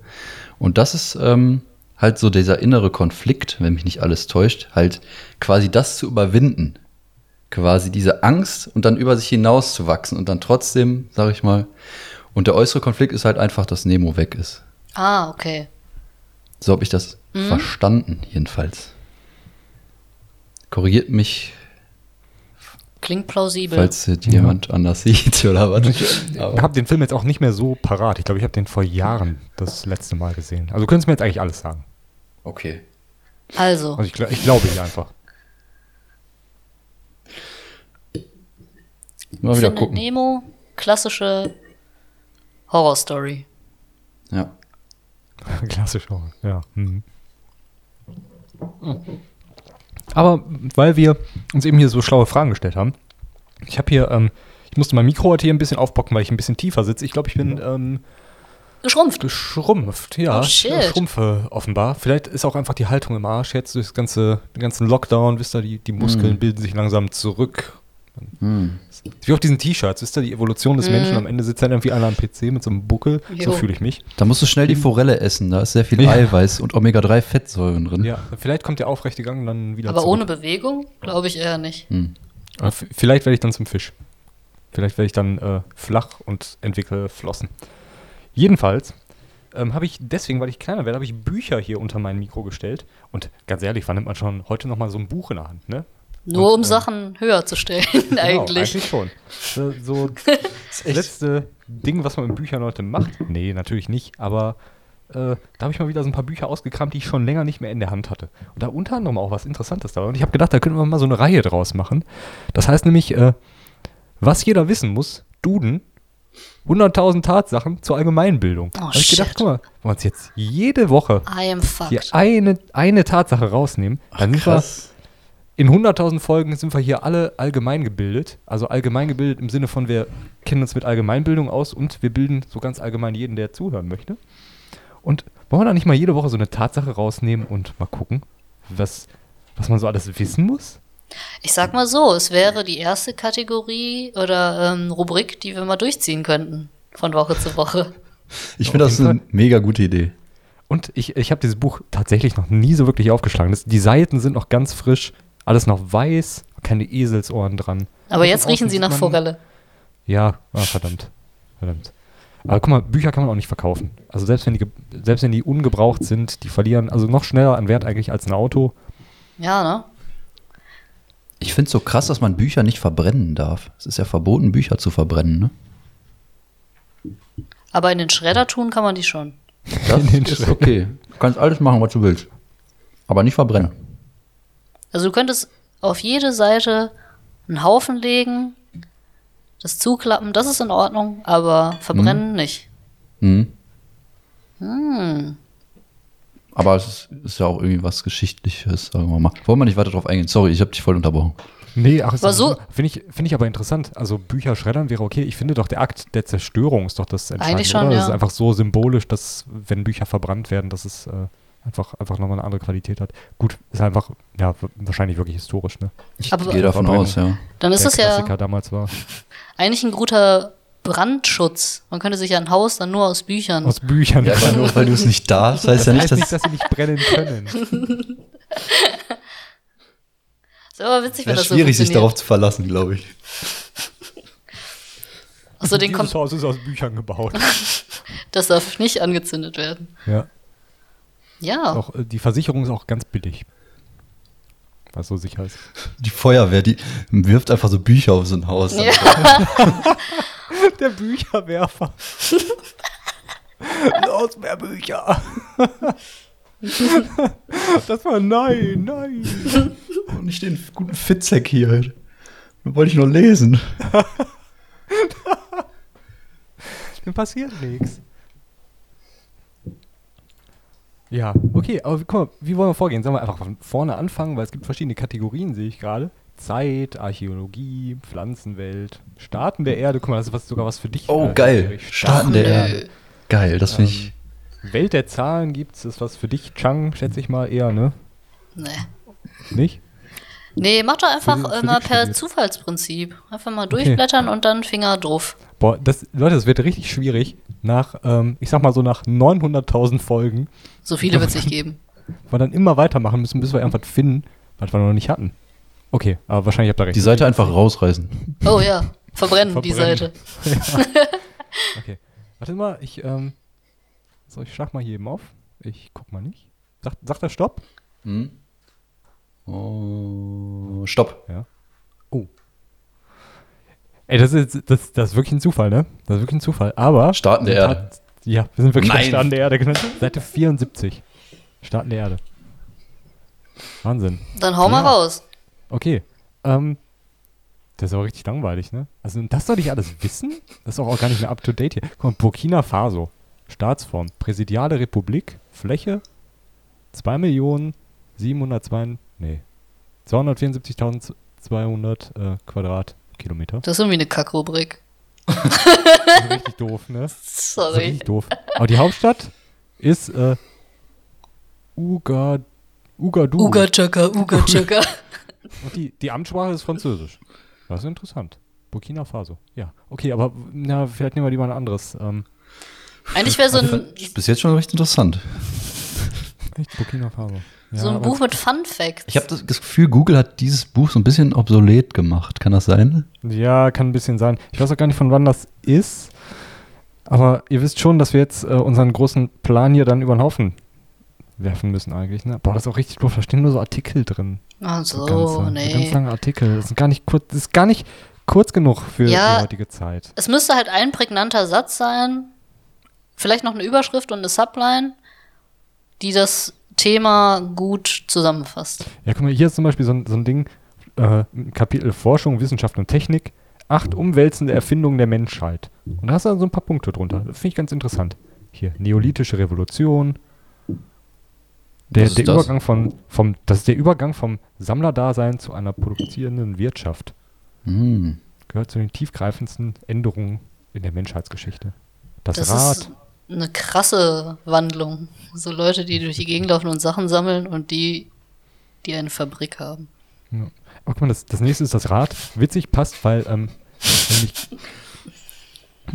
Und das ist ähm, halt so dieser innere Konflikt, wenn mich nicht alles täuscht, halt quasi das zu überwinden. Quasi diese Angst und dann über sich hinaus zu wachsen und dann trotzdem, sag ich mal. Und der äußere Konflikt ist halt einfach, dass Nemo weg ist. Ah, okay. So habe ich das verstanden, jedenfalls. Korrigiert mich, Klingt plausibel. falls jemand anders sieht oder was. Ich habe den Film jetzt auch nicht mehr so parat. Ich glaube, ich habe den vor Jahren das letzte Mal gesehen. Also du könntest mir jetzt eigentlich alles sagen. Okay. Also, Also ich, ich glaube dir einfach. Mal wieder Findet gucken. Nemo, klassische Horrorstory. Ja. Klassisch auch, ja. Mhm. Aber weil wir uns eben hier so schlaue Fragen gestellt haben, ich habe hier, ähm, ich musste mein Mikro heute hier ein bisschen aufbocken, weil ich ein bisschen tiefer sitze. Ich glaube, ich bin ähm, Geschrumpft. geschrumpft, ja. Oh, shit. Ich schrumpfe offenbar. Vielleicht ist auch einfach die Haltung im Arsch jetzt durch das ganze, den ganzen Lockdown, wisst ihr, die, die Muskeln Mhm. bilden sich langsam zurück. Hm. Wie auf diesen T-Shirts, wisst ihr, die Evolution des Mhm. Menschen. Am Ende sitzt dann irgendwie einer am PC mit so einem Buckel. So Jo. fühle ich mich. Da musst du schnell die Forelle essen. Da ist sehr viel Ja. Eiweiß und Omega-3-Fettsäuren drin. Ja, vielleicht kommt der aufrechte Gang dann wieder Aber zurück. ohne Bewegung? Glaube ich eher nicht. Hm. Vielleicht werde ich dann zum Fisch. Vielleicht werde ich dann äh, flach und entwickle Flossen. Jedenfalls ähm, habe ich deswegen, weil ich kleiner werde, habe ich Bücher hier unter mein Mikro gestellt. Und ganz ehrlich, wann nimmt man schon heute noch mal so ein Buch in der Hand, ne? Nur Und, um äh, Sachen höher zu stellen, Genau, eigentlich. eigentlich schon. So, so das letzte Ding, was man mit Büchern heute macht. Nee, natürlich nicht, aber äh, da habe ich mal wieder so ein paar Bücher ausgekramt, die ich schon länger nicht mehr in der Hand hatte. Und da unter anderem auch was Interessantes dabei. Und ich habe gedacht, da könnten wir mal so eine Reihe draus machen. Das heißt nämlich, äh, was jeder wissen muss, Duden 100.000 Tatsachen zur Allgemeinbildung. Oh, Hab ich gedacht, shit. guck mal, wenn wir uns jetzt jede Woche hier eine, eine Tatsache rausnehmen, dann sind wir in 100.000 Folgen sind wir hier alle allgemein gebildet. Also allgemein gebildet im Sinne von, wir kennen uns mit Allgemeinbildung aus und wir bilden so ganz allgemein jeden, der zuhören möchte. Und wollen wir da nicht mal jede Woche so eine Tatsache rausnehmen und mal gucken, was, was man so alles wissen muss? Ich sag mal so, es wäre die erste Kategorie oder ähm, Rubrik, die wir mal durchziehen könnten. Von Woche zu Woche. Ich finde, das ist eine mega gute Idee. Und ich, ich habe dieses Buch tatsächlich noch nie so wirklich aufgeschlagen. Das, die Seiten sind noch ganz frisch, alles noch weiß, keine Eselsohren dran. Aber jetzt riechen sie nach man- Forelle. Ja, ah, verdammt. Verdammt. Aber guck mal, Bücher kann man auch nicht verkaufen. Also selbst wenn die, selbst wenn die ungebraucht sind, die verlieren also noch schneller an Wert eigentlich als ein Auto. Ja, ne? Ich finde es so krass, dass man Bücher nicht verbrennen darf. Es ist ja verboten, Bücher zu verbrennen, ne? Aber in den Schredder tun kann man die schon. Das In den ist Schredder. okay. Du kannst alles machen, was du willst. Aber nicht verbrennen. Also du könntest auf jede Seite einen Haufen legen, das zuklappen, das ist in Ordnung, aber verbrennen nicht. Mhm. Hm. Aber es ist, ist ja auch irgendwie was Geschichtliches, sagen wir mal. Wollen wir nicht weiter drauf eingehen? Sorry, ich habe dich voll unterbrochen. Nee, ach, ist Aber das- so- finde ich, finde ich aber interessant. Also Bücher schreddern wäre okay. Ich finde doch, der Akt der Zerstörung ist doch das Entscheidende, Eigentlich schon, oder? Das ja. ist einfach so symbolisch, dass, wenn Bücher verbrannt werden, dass es äh, einfach, einfach nochmal eine andere Qualität hat. Gut, ist einfach, ja, wahrscheinlich wirklich historisch, ne? Ich Aber- gehe davon aus, ja. Dann ist das ja damals war. eigentlich ein guter Brandschutz. Man könnte sich ja ein Haus dann nur aus Büchern. Aus Büchern. Ja, aber nur weil du es nicht darfst, heißt ja nicht, heißt dass. nicht, dass sie nicht brennen können. ist aber witzig, wenn das so schwierig, sich darauf zu verlassen, glaube ich. Achso, den Dieses Haus ist aus Büchern gebaut. das darf nicht angezündet werden. ja. Ja. Auch, äh, die Versicherung ist auch ganz billig. Was so sicher ist. Die Feuerwehr, die wirft einfach so Bücher auf so ein Haus. Ja. Der Bücherwerfer. Los, mehr Bücher. das war nein, nein. Und nicht den guten Fitzek hier. Da wollte ich nur lesen. Dann passiert nichts. Ja, okay, aber guck mal, wie wollen wir vorgehen? Sollen wir einfach von vorne anfangen, weil es gibt verschiedene Kategorien, sehe ich gerade. Zeit, Archäologie, Pflanzenwelt, Staaten der Erde. Guck mal, das ist was, sogar was für dich. Oh, äh, geil. Erich. Staaten der Nö. Erde. Geil, das finde ich. Welt der Zahlen gibt's, ist was für dich, Chang, schätze ich mal eher, ne? Nee. Nicht? Nee, mach doch einfach äh, mal Physik per studiert. Zufallsprinzip. Einfach mal durchblättern und dann Finger drauf. Boah, das, Leute, das wird richtig schwierig. Nach, ähm, ich sag mal so nach 900.000 Folgen, So viele wird es nicht geben. weil wir dann immer weitermachen müssen, bis wir irgendwas finden, was wir noch nicht hatten. Okay, aber wahrscheinlich habt ihr recht. Die Seite einfach rausreißen. Oh ja, verbrennen, die Verbrennen. Seite. Okay. Warte mal, ich, ähm, so, ich schlag mal hier eben auf. Ich guck mal nicht. Sagt, sagt er Stopp? Hm? Oh, stopp. Ja. Ey, das ist, das, das ist wirklich ein Zufall, ne? Das ist wirklich ein Zufall. Aber. Staaten der Erde. Ja, wir sind wirklich bei Nein. Staaten der Erde genannt. Seite 74. Staaten der Erde. Wahnsinn. Dann hau mal Ja. raus. Okay. Ähm, das ist aber richtig langweilig, ne? Also, das soll ich alles wissen? Das ist auch, auch gar nicht mehr up to date hier. Guck mal, Burkina Faso. Staatsform. Präsidiale Republik. Fläche. 2 Millionen 702. Nee. 274.200 äh, Quadratkilometer. Das ist irgendwie eine Kackrubrik. Richtig doof, ne? Sorry. richtig doof. Aber die Hauptstadt ist äh, Uga, Ugadou. Uga Chaka, Uga Chaka. Und die, die Amtssprache ist Französisch. Das ist interessant. Burkina Faso. Ja, okay, aber na, vielleicht nehmen wir lieber ein anderes. Ähm, Eigentlich wäre so ein, Bis jetzt schon recht interessant. echt, Burkina Faso. Ja, so ein Buch mit Fun Facts. Ich habe das Gefühl, Google hat dieses Buch so ein bisschen obsolet gemacht. Kann das sein? Ja, kann ein bisschen sein. Ich weiß auch gar nicht, von wann das ist. Aber ihr wisst schon, dass wir jetzt äh, unseren großen Plan hier dann über den Haufen werfen müssen eigentlich. Ne? Boah, das ist auch richtig doof. Da stehen nur so Artikel drin. Ach So so, ganze, so ganz nee. lange Artikel. Das ist gar nicht kurz, das ist gar nicht kurz genug für Ja. die heutige Zeit. Es müsste halt ein prägnanter Satz sein, vielleicht noch eine Überschrift und eine Subline, die das Thema gut zusammenfasst. Ja, guck mal, hier ist zum Beispiel so ein, so ein Ding, äh, Kapitel Forschung, Wissenschaft und Technik. acht umwälzende Erfindungen der Menschheit. Und da hast du dann so ein paar Punkte drunter. Das finde ich ganz interessant. Hier, Neolithische Revolution. Der, der das? Übergang von, vom, das ist der Übergang vom Sammlerdasein zu einer produzierenden Wirtschaft. Hm. Gehört zu den tiefgreifendsten Änderungen in der Menschheitsgeschichte. Das, Das Rad. ist eine krasse Wandlung. So Leute, die durch die Gegend laufen und Sachen sammeln und die, die eine Fabrik haben. Ja. Aber guck mal, das, das nächste ist das Rad. Witzig passt, weil ähm,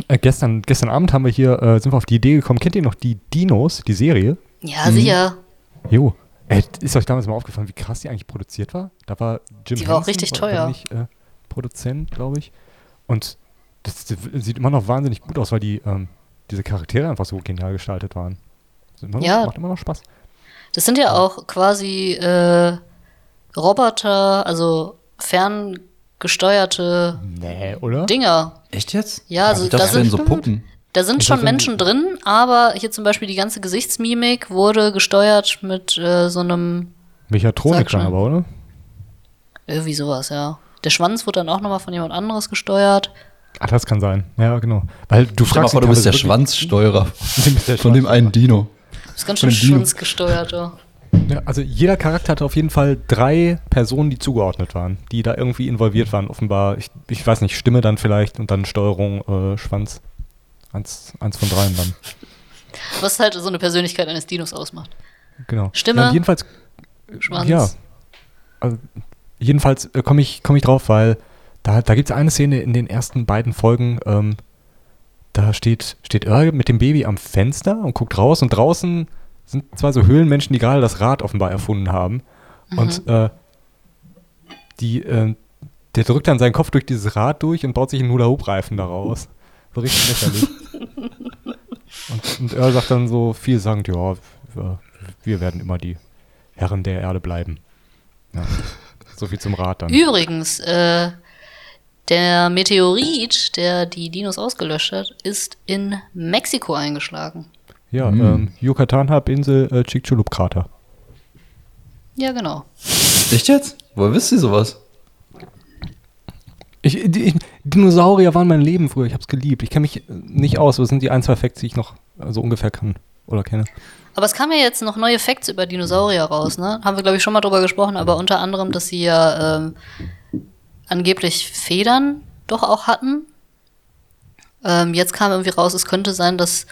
äh, gestern, gestern Abend haben wir hier, äh, sind wir auf die Idee gekommen, kennt ihr noch die Dinos, die Serie? Ja, sicher. Jo. Äh, ist euch damals mal aufgefallen, wie krass die eigentlich produziert war? Da war Jim Die war auch richtig teuer. Nicht, äh, Produzent, glaube ich. Und das, das sieht immer noch wahnsinnig gut aus, weil die ähm, diese Charaktere einfach so genial gestaltet waren. Das immer noch, Ja. Macht immer noch Spaß. Das sind ja auch quasi äh, Roboter, also ferngesteuerte Nee, oder? Dinger. Echt jetzt? Ja, also da das wären sind- so Puppen. Da sind Ich schon Menschen drin, aber hier zum Beispiel die ganze Gesichtsmimik wurde gesteuert mit äh, so einem, Mechatronik schon. aber, oder? irgendwie sowas, ja. Der Schwanz wurde dann auch nochmal von jemand anderes gesteuert. Ah, das kann sein. Ja, genau. Weil du Stell dir mal fragst vor, du bist der Schwanzsteuerer Du bist von dem einen Dino. Ist ganz Von schön schwanzgesteuert, ja. Ja, also jeder Charakter hatte auf jeden Fall drei Personen, die zugeordnet waren, die da irgendwie involviert waren. Offenbar, ich, ich weiß nicht, Stimme dann vielleicht und dann Steuerung, äh, Schwanz. Eins, eins von dreien dann. Was halt so eine Persönlichkeit eines Dinos ausmacht. Genau. Stimme, Ja, jedenfalls, Schwanz. ja. Also, jedenfalls äh, komme ich, komm ich drauf, weil da, da gibt es eine Szene in den ersten beiden Folgen, ähm, da steht, steht Earl mit dem Baby am Fenster und guckt raus und draußen sind zwei so Höhlenmenschen, die gerade das Rad offenbar erfunden haben. Und äh, die, äh, der drückt dann seinen Kopf durch dieses Rad durch und baut sich einen Hula-Hoop-Reifen daraus. So richtig lächerlich. und, und Earl sagt dann so vielsagend, ja, wir, wir werden immer die Herren der Erde bleiben. Ja. So viel zum Rad dann. Übrigens, äh, der Meteorit, der die Dinos ausgelöscht hat, ist in Mexiko eingeschlagen. Ja, ähm, Yucatan-Halbinsel, äh, Chicxulub-Krater. Ja, genau. Echt jetzt? Woher wisst ihr sowas? Ich, die, ich, Dinosaurier waren mein Leben früher, ich hab's geliebt. Ich kenne mich nicht aus, aber es sind die ein, zwei Facts, die ich noch so ungefähr kann oder kenne. Aber es kamen ja jetzt noch neue Facts über Dinosaurier raus, ne? Haben wir, glaube ich, schon mal drüber gesprochen, aber unter anderem, dass sie ja ähm, angeblich Federn doch auch hatten. Ähm, jetzt kam irgendwie raus, es könnte sein, dass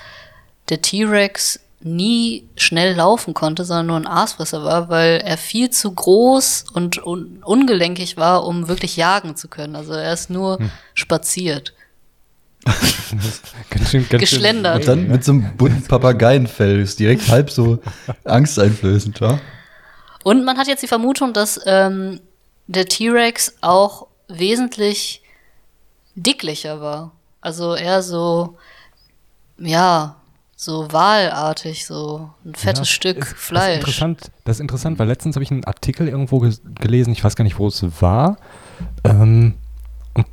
der T-Rex nie schnell laufen konnte, sondern nur ein Aasfresser war, weil er viel zu groß und un ungelenkig war, um wirklich jagen zu können. Also er ist nur spaziert. Ganz schön, ganz Geschlendert. Und dann mit so einem bunten Papageienfell ist direkt halb so angsteinflößend, ja? Und man hat jetzt die Vermutung, dass ähm, der T-Rex auch wesentlich dicklicher war. Also eher so, ja, so wahlartig, so ein fettes Ja, Stück ist- Das ist, Fleisch. interessant, das ist interessant, weil letztens habe ich einen Artikel irgendwo ges gelesen, ich weiß gar nicht, wo es war. Ähm, und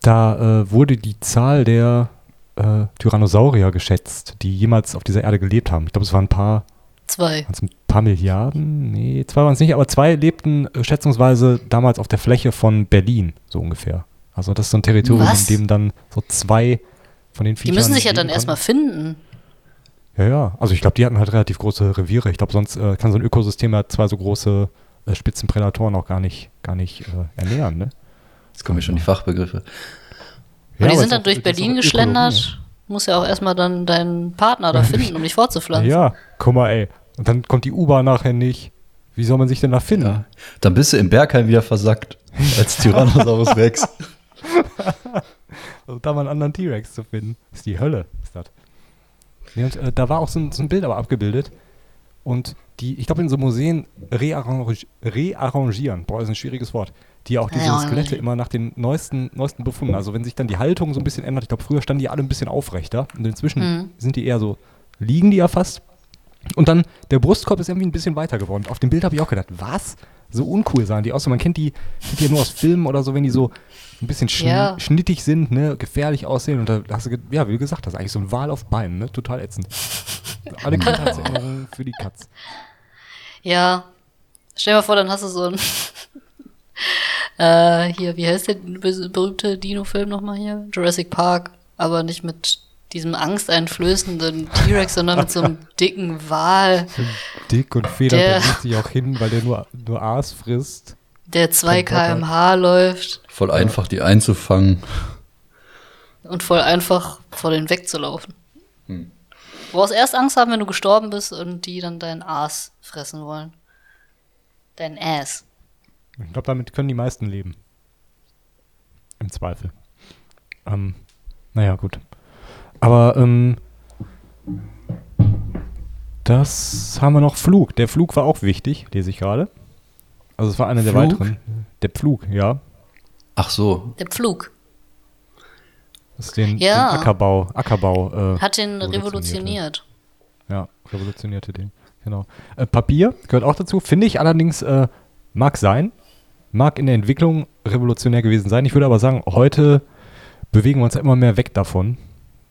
da äh, wurde die Zahl der äh, Tyrannosaurier geschätzt, die jemals auf dieser Erde gelebt haben. Ich glaube, es waren ein paar, Zwei. Paar Milliarden? Nee, zwei waren es nicht, aber zwei lebten äh, schätzungsweise damals auf der Fläche von Berlin, so ungefähr. Also das ist so ein Territorium, Was? in dem dann so zwei von den Die Viechern müssen sich ja dann konnten. erstmal finden. Ja, ja. Also ich glaube, die hatten halt relativ große Reviere. Ich glaube, sonst äh, kann so ein Ökosystem ja zwei so große äh, Spitzenprädatoren auch gar nicht, gar nicht äh, ernähren, ne? Jetzt kommen mir schon die Fachbegriffe. Und Ja, die aber sind dann durch Berlin geschlendert. Muss ja auch erstmal dann deinen Partner da finden, um dich Ökologie. fortzupflanzen. Ja, guck mal, ey. Und dann kommt die U-Bahn nachher nicht. Wie soll man sich denn da finden? Ja. Dann bist du im Bergheim wieder versackt. Als Tyrannosaurus Rex. Also da mal einen anderen T-Rex zu finden. ist die Hölle, ist das. Nee, und, äh, da war auch so ein, so ein Bild aber abgebildet. Und die, ich glaube, in so Museen rearrangi rearrangieren, boah, ist ein schwieriges Wort, die auch diese. Skelette immer nach den neuesten, neuesten Befunden, also wenn sich dann die Haltung so ein bisschen ändert, ich glaube, früher standen die alle ein bisschen aufrechter und inzwischen Mhm. sind die eher so, liegen die ja fast. Und dann, der Brustkorb ist irgendwie ein bisschen weiter geworden. Auf dem Bild habe ich auch gedacht, was? So uncool sahen die aus. Und man kennt die, kennt die ja nur aus Filmen oder so, wenn die so ein bisschen schn Ja. schnittig sind, ne, gefährlich aussehen. Und da hast du, ja, wie gesagt, das ist eigentlich so ein Wal auf Beinen, ne, total ätzend. Alle Kindheitserinnerungen für die Katz. Ja. Stell dir mal vor, dann hast du so ein Äh, hier, wie heißt der be- berühmte Dino-Film nochmal hier? Jurassic Park, aber nicht mit diesem angsteinflößenden T-Rex, sondern mit so einem dicken Wal, Dick und Feder, Der- der sich auch hin, weil der nur, nur Aas frisst. der 2 Kein Bock hat. kmh läuft Voll einfach, die einzufangen. und voll einfach vor denen wegzulaufen. Du brauchst erst Angst haben, wenn du gestorben bist und die dann dein Aas fressen wollen. Dein Ass. Ich glaube, damit können die meisten leben. Im Zweifel. Ähm, naja, gut. Aber ähm, das haben wir noch Flug. Der Flug war auch wichtig, lese ich gerade. Also es war einer der Flug? weiteren. Der Pflug, ja. Ach so. Der Pflug. Das ist den, Ja. den Ackerbau, Ackerbau. Äh, Hat den revolutioniert. Ja, revolutionierte den. Genau. Äh, Papier gehört auch dazu. Finde ich allerdings, äh, mag sein. Mag in der Entwicklung revolutionär gewesen sein. Ich würde aber sagen, heute bewegen wir uns ja immer mehr weg davon.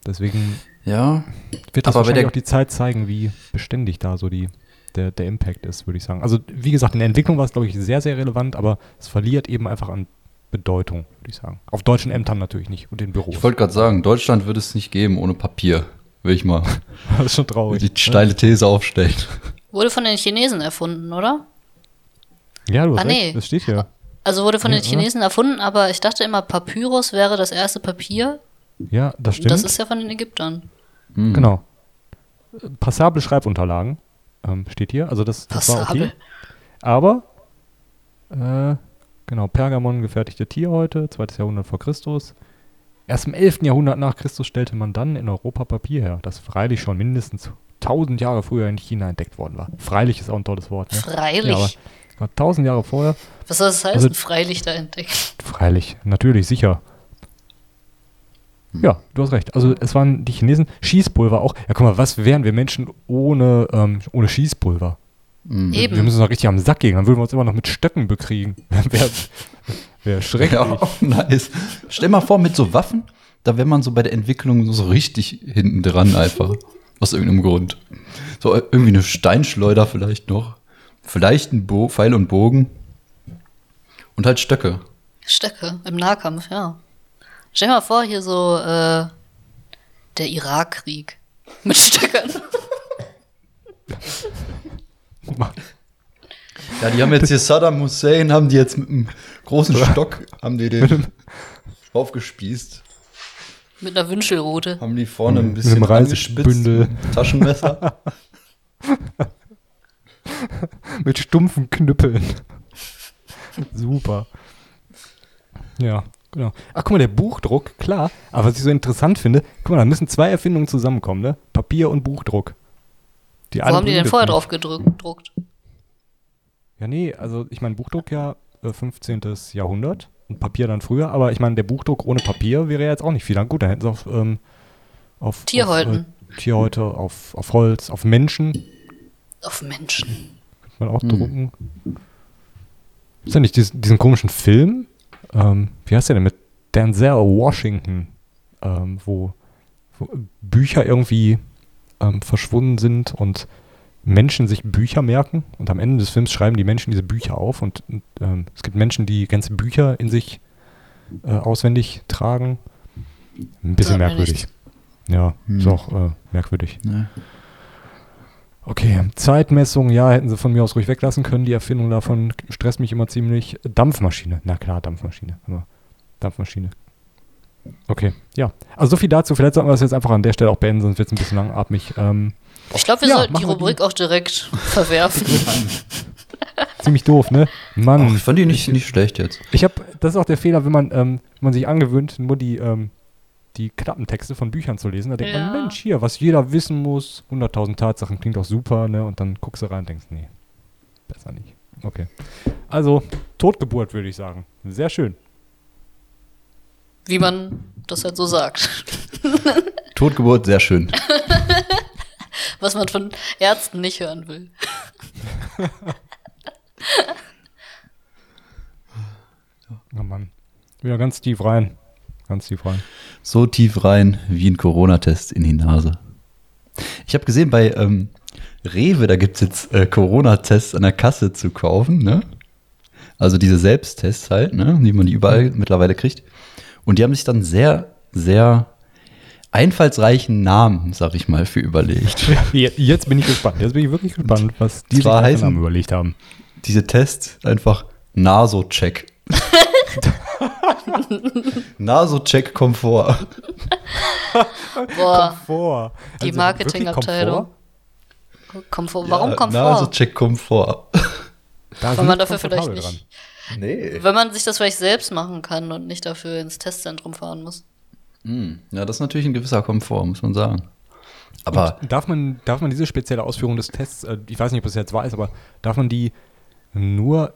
Deswegen Ja. wird das Aber wahrscheinlich der- auch die Zeit zeigen, wie beständig da so die, der, der Impact ist, würde ich sagen. Also, wie gesagt, in der Entwicklung war es, glaube ich, sehr, sehr relevant, aber es verliert eben einfach an Bedeutung, würde ich sagen. Auf deutschen Ämtern natürlich nicht und in Büros. Ich wollte gerade sagen, Deutschland würde es nicht geben ohne Papier. Will ich mal das ist schon traurig. die steile These aufstellen. Wurde von den Chinesen erfunden, oder? Ja, du hast Ah, recht, nee. das steht hier. Also wurde von Ja, den Chinesen erfunden, aber ich dachte immer, Papyrus wäre das erste Papier. Ja, das stimmt. Das ist ja von den Ägyptern. Hm. Genau. Passable Schreibunterlagen ähm, steht hier. Also das, das war okay. Aber, äh, genau, Pergamon gefertigte Tierhäute, zweites Jahrhundert vor Christus. Erst im 11. Jahrhundert nach Christus stellte man dann in Europa Papier her, das freilich schon mindestens 1000 Jahre früher in China entdeckt worden war. Freilich ist auch ein tolles Wort. Ne? Freilich. Ja, aber aber 1000 Jahre vorher, Was soll das heißen? Also- Freilich da entdeckt. freilich, natürlich, sicher. Ja, du hast recht. Also es waren die Chinesen, Schießpulver auch. Ja, guck mal, was wären wir Menschen ohne, ähm, ohne Schießpulver? Mhm. Eben. Wir müssen uns noch richtig am Sack gehen, dann würden wir uns immer noch mit Stöcken bekriegen. Wäre wär schrecklich. Ja, nice. Stell mal vor, mit so Waffen, da wäre man so bei der Entwicklung so richtig hinten dran einfach. Aus irgendeinem Grund. So äh, irgendwie eine Steinschleuder vielleicht noch. Vielleicht ein Bo Pfeil und Bogen. Und halt Stöcke. Stöcke im Nahkampf, ja. Stell dir mal vor, hier so äh, der Irakkrieg mit Stöckern. Ja, die haben jetzt hier Saddam Hussein, haben die jetzt mit einem großen Stock, haben die den aufgespießt. mit einer Wünschelrute. Haben die vorne ein bisschen mit Taschenmesser. Mit stumpfen Knüppeln. Super. Ja, genau. Ach, guck mal, der Buchdruck, klar. Aber was ich so interessant finde, guck mal, da müssen zwei Erfindungen zusammenkommen, ne? Papier und Buchdruck. Die Wo alle haben die denn vorher drauf gedruckt? Ja, nee, also ich meine, Buchdruck ja äh, 15. Jahrhundert und Papier dann früher, aber ich meine, der Buchdruck ohne Papier wäre ja jetzt auch nicht viel. Dann gut, dann hätten sie auf, ähm, auf Tierhäuten. Auf, äh, Tierhäute, auf, auf Holz, auf Menschen Auf Menschen. Könnte man auch drucken. Ist ja nicht diesen, diesen komischen Film? Ähm, wie heißt der denn mit Denzel Washington? Ähm, wo, wo Bücher irgendwie ähm, verschwunden sind und Menschen sich Bücher merken und am Ende des Films schreiben die Menschen diese Bücher auf und und, ähm, es gibt Menschen, die ganze Bücher in sich äh, auswendig tragen. Ein bisschen merkwürdig. Ja, ist Hm. auch äh, merkwürdig. Ne? Okay, Zeitmessung, ja, hätten sie von mir aus ruhig weglassen können. Die Erfindung davon stresst mich immer ziemlich. Dampfmaschine, na klar, Dampfmaschine. Aber Dampfmaschine. Okay, ja. Also so viel dazu. Vielleicht sollten wir das jetzt einfach an der Stelle auch beenden, sonst wird es ein bisschen langatmig. Ähm, Ich glaube, wir Ja, sollten die wir die. Rubrik auch direkt verwerfen. ziemlich doof, ne? Mann. Ach, ich fand die nicht, nicht schlecht jetzt. Ich habe, das ist auch der Fehler, wenn man, ähm, wenn man sich angewöhnt, nur die, ähm, die Klappentexte von Büchern zu lesen. Da denkt Ja. man, Mensch, hier, was jeder wissen muss, 100.000 Tatsachen klingt doch super, ne? Und dann guckst du rein und denkst, nee, besser nicht. Okay. Also, Totgeburt, würde ich sagen. Sehr schön. Wie man das halt so sagt. Totgeburt, sehr schön. Was man von Ärzten nicht hören will. Oh Mann. Wieder ganz tief rein. Ganz tief rein. So tief rein wie ein Corona-Test in die Nase. Ich habe gesehen, bei ähm, Rewe, da gibt es jetzt äh, Corona-Tests an der Kasse zu kaufen, ne? Also diese Selbsttests halt, ne, die man die überall mittlerweile kriegt. Und die haben sich dann sehr, sehr einfallsreichen Namen, sag ich mal, für überlegt. Je- Jetzt bin ich gespannt. Jetzt bin ich wirklich gespannt, was die sich heißen- Namen überlegt haben. Diese Tests einfach Naso-Check. Naso-Check Komfort. Boah, Vor. die Marketingabteilung. Komfort. Warum Ja, Komfort? Naso-Check Komfort. Weil man dafür vielleicht nicht. Nee. Wenn man sich das vielleicht selbst machen kann und nicht dafür ins Testzentrum fahren muss. Ja, das ist natürlich ein gewisser Komfort, muss man sagen. Aber Darf man, darf man diese spezielle Ausführung des Tests, äh, ich weiß nicht, ob es jetzt weiß, aber darf man die nur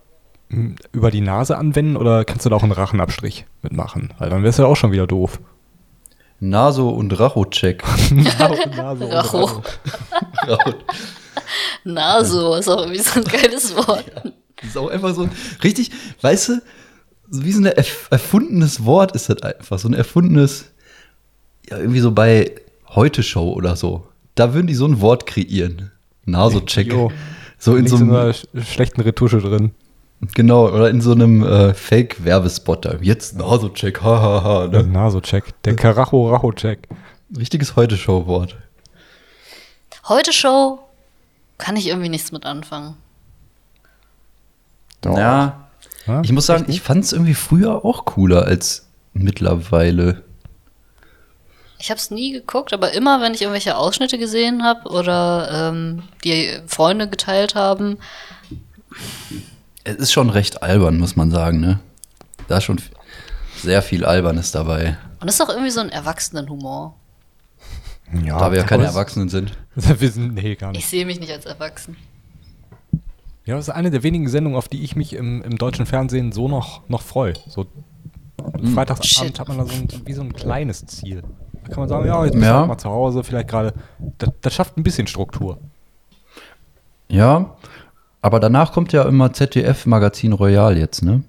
über die Nase anwenden oder kannst du da auch einen Rachenabstrich mitmachen? Weil dann wäre es ja auch schon wieder doof. Naso- und Racho-Check. Nase Racho. Naso ist auch irgendwie so ein geiles Wort. Das ist auch einfach so ein richtig, weißt du, so wie so ein erf erfundenes Wort ist das einfach. So ein erfundenes, ja, irgendwie so bei Heute-Show oder so. Da würden die so ein Wort kreieren. Naso-Check. So in so einer sch- schlechten Retusche drin. Genau, oder in so einem äh, Fake-Werbespot da. Jetzt Naso-Check, hahaha. Der Ne? Naso-Check. Der Karacho-Racho-Check. Richtiges Heute-Show-Wort. Heute Show kann ich irgendwie nichts mit anfangen. Ja, Ja? ich muss sagen, ich fand es irgendwie früher auch cooler als mittlerweile. Ich habe es nie geguckt, aber immer, wenn ich irgendwelche Ausschnitte gesehen habe oder ähm, die Freunde geteilt haben, Es ist schon recht albern, muss man sagen, ne? Da ist schon sehr viel Albernes dabei. und es ist auch irgendwie so ein Erwachsenenhumor. Ja, da wir ja keine Erwachsenen sind. Wir sind, nee, gar Ich nicht. sehe mich nicht als erwachsen. Ja, das ist eine der wenigen Sendungen, auf die ich mich im, im deutschen Fernsehen so noch, noch freue. So Freitagsabend Shit. hat man da so ein, wie so ein kleines Ziel. Da kann man sagen, ja, jetzt bist Ja. du halt mal zu Hause, vielleicht gerade. Das, das schafft ein bisschen Struktur. Ja, aber danach kommt ja immer ZDF Magazin Royal jetzt, ne?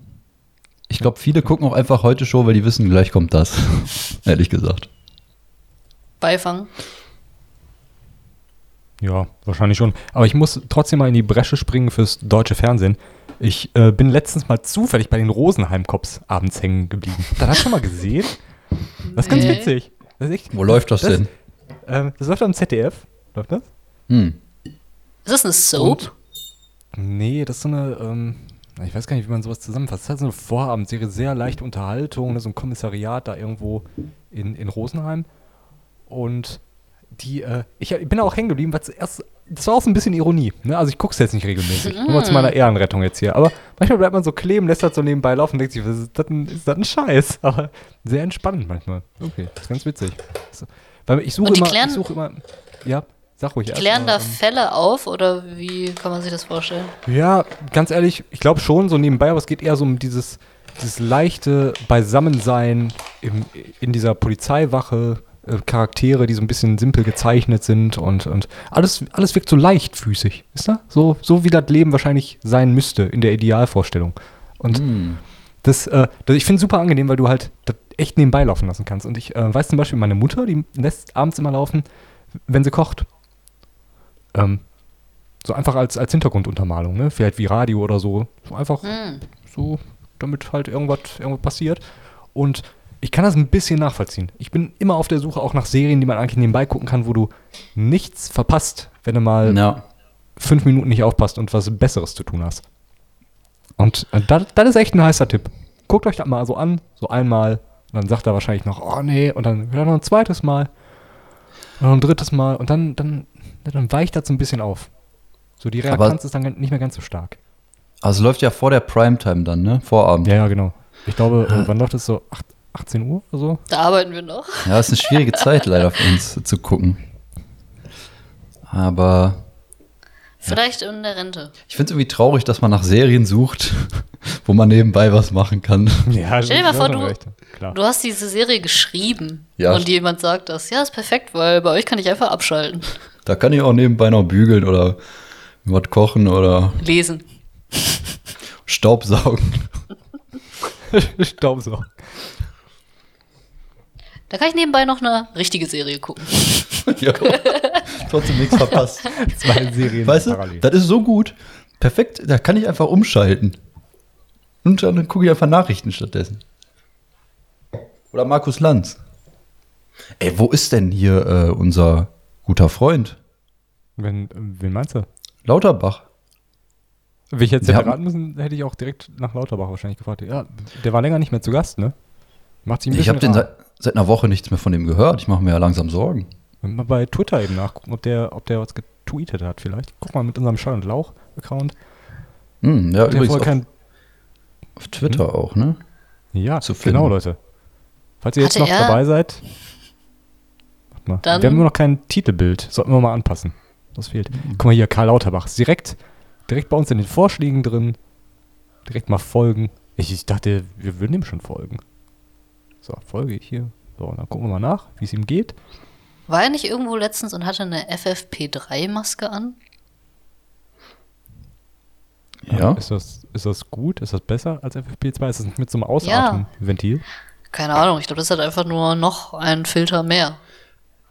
Ich glaube, viele gucken auch einfach heute Show, weil die wissen, gleich kommt das. Ehrlich gesagt. Beifang. Ja, wahrscheinlich schon. Aber ich muss trotzdem mal in die Bresche springen fürs deutsche Fernsehen. Ich äh, bin letztens mal zufällig bei den Rosenheim-Cops abends hängen geblieben. Das hast du schon mal gesehen? Das ist ganz Nee. witzig. Das ist echt, Wo läuft das, denn? Ähm, das läuft am ZDF. Läuft das? Hm. Ist das eine Soap? Nee, das ist so eine, ähm, ich weiß gar nicht, wie man sowas zusammenfasst. Das ist halt so eine Vorabendserie, sehr leichte Unterhaltung, ne, so ein Kommissariat da irgendwo in, in Rosenheim. Und die, äh, ich, ich bin da auch hängen geblieben, weil zuerst, das war auch so ein bisschen Ironie. Ne? Also ich gucke es jetzt nicht regelmäßig. Nur mal zu meiner Ehrenrettung jetzt hier. Aber manchmal bleibt man so kleben, lässt das so nebenbei laufen und denkt sich, was ist das denn, ist das ein Scheiß? Aber sehr entspannend manchmal. Okay, das ist ganz witzig. So, weil ich suche immer, ich suche immer, ja, sag ruhig. erst Klären mal, da ähm, Fälle auf oder wie kann man sich das vorstellen? ja, ganz ehrlich, ich glaube schon so nebenbei, aber es geht eher so um dieses, dieses leichte Beisammensein im, in dieser Polizeiwache, äh, Charaktere, die so ein bisschen simpel gezeichnet sind und, und alles, alles wirkt so leichtfüßig, ist da? So, so wie das Leben wahrscheinlich sein müsste in der Idealvorstellung. Und das, äh, das, ich finde es super angenehm, weil du halt das echt nebenbei laufen lassen kannst. Und ich äh, weiß zum Beispiel, meine Mutter, die lässt abends immer laufen, wenn sie kocht. Ähm, so einfach als, als Hintergrunduntermalung, ne? Vielleicht wie Radio oder so. So einfach Hm. so, damit halt irgendwas, irgendwas passiert. Und ich kann das ein bisschen nachvollziehen. Ich bin immer auf der Suche auch nach Serien, die man eigentlich nebenbei gucken kann, wo du nichts verpasst, wenn du mal Ja. fünf Minuten nicht aufpasst und was Besseres zu tun hast. Und äh, das, das ist echt ein heißer Tipp. Guckt euch das mal so an, so einmal. Und dann sagt er wahrscheinlich noch, oh nee, und dann wieder noch ein zweites Mal. Und noch ein drittes Mal. Und dann, dann, dann weicht das so ein bisschen auf. So die Aber- Reaktanz ist dann nicht mehr ganz so stark. Also läuft ja vor der Primetime dann, ne? Vorabend. Ja, ja, genau. Ich glaube, wann läuft das so? Acht- 18 Uhr oder so? Da arbeiten wir noch. Ja, ist eine schwierige Zeit leider für uns zu gucken. Aber Vielleicht in der Rente. ich finde es irgendwie traurig, dass man nach Serien sucht, wo man nebenbei was machen kann. Ja, Stell dir mal vor, du, du hast diese Serie geschrieben Ja. und jemand sagt das. Ja, ist perfekt, weil bei euch kann ich einfach abschalten. Da kann ich auch nebenbei noch bügeln oder was kochen oder Lesen. Staubsaugen. Staubsaugen. Da kann ich nebenbei noch eine richtige Serie gucken. ja, trotzdem nichts verpasst. Zwei Serien Weißt du, das ist so gut. Perfekt, da kann ich einfach umschalten. Und dann gucke ich einfach Nachrichten stattdessen. Oder Markus Lanz. Ey, wo ist denn hier äh, unser guter Freund? Wenn, wen meinst du? Lauterbach. Wenn ich jetzt hätte haben- raten müssen, hätte ich auch direkt nach Lauterbach wahrscheinlich gefragt. Ja, der war länger nicht mehr zu Gast, ne? Macht sich ein Ich habe den seit, seit einer Woche nichts mehr von dem gehört. Ich mache mir ja langsam Sorgen. Wenn wir Mal bei Twitter eben nachgucken, ob der, ob der was getweetet hat vielleicht. Guck mal mit unserem Schall- und Lauch-Account. Hm, ja, Der übrigens auf, kein, auf Twitter auch, ne? ja, genau, Leute. Falls ihr jetzt Hatte noch er- dabei seid, mal. Dann- wir haben nur noch kein Titelbild. Sollten wir mal anpassen. Das fehlt. Guck mal hier, Karl Lauterbach. Direkt, direkt bei uns in den Vorschlägen drin. Direkt mal folgen. Ich, ich dachte, wir würden ihm schon folgen. So, folge ich hier. So, dann gucken wir mal nach, wie es ihm geht. War er nicht irgendwo letztens und hatte eine FFP3-Maske an? Ja. Ist das, ist das gut? Ist das besser als FFP2? Ist das nicht mit so einem Ausatmenventil? Keine Ahnung, ich glaube, das hat einfach nur noch einen Filter mehr.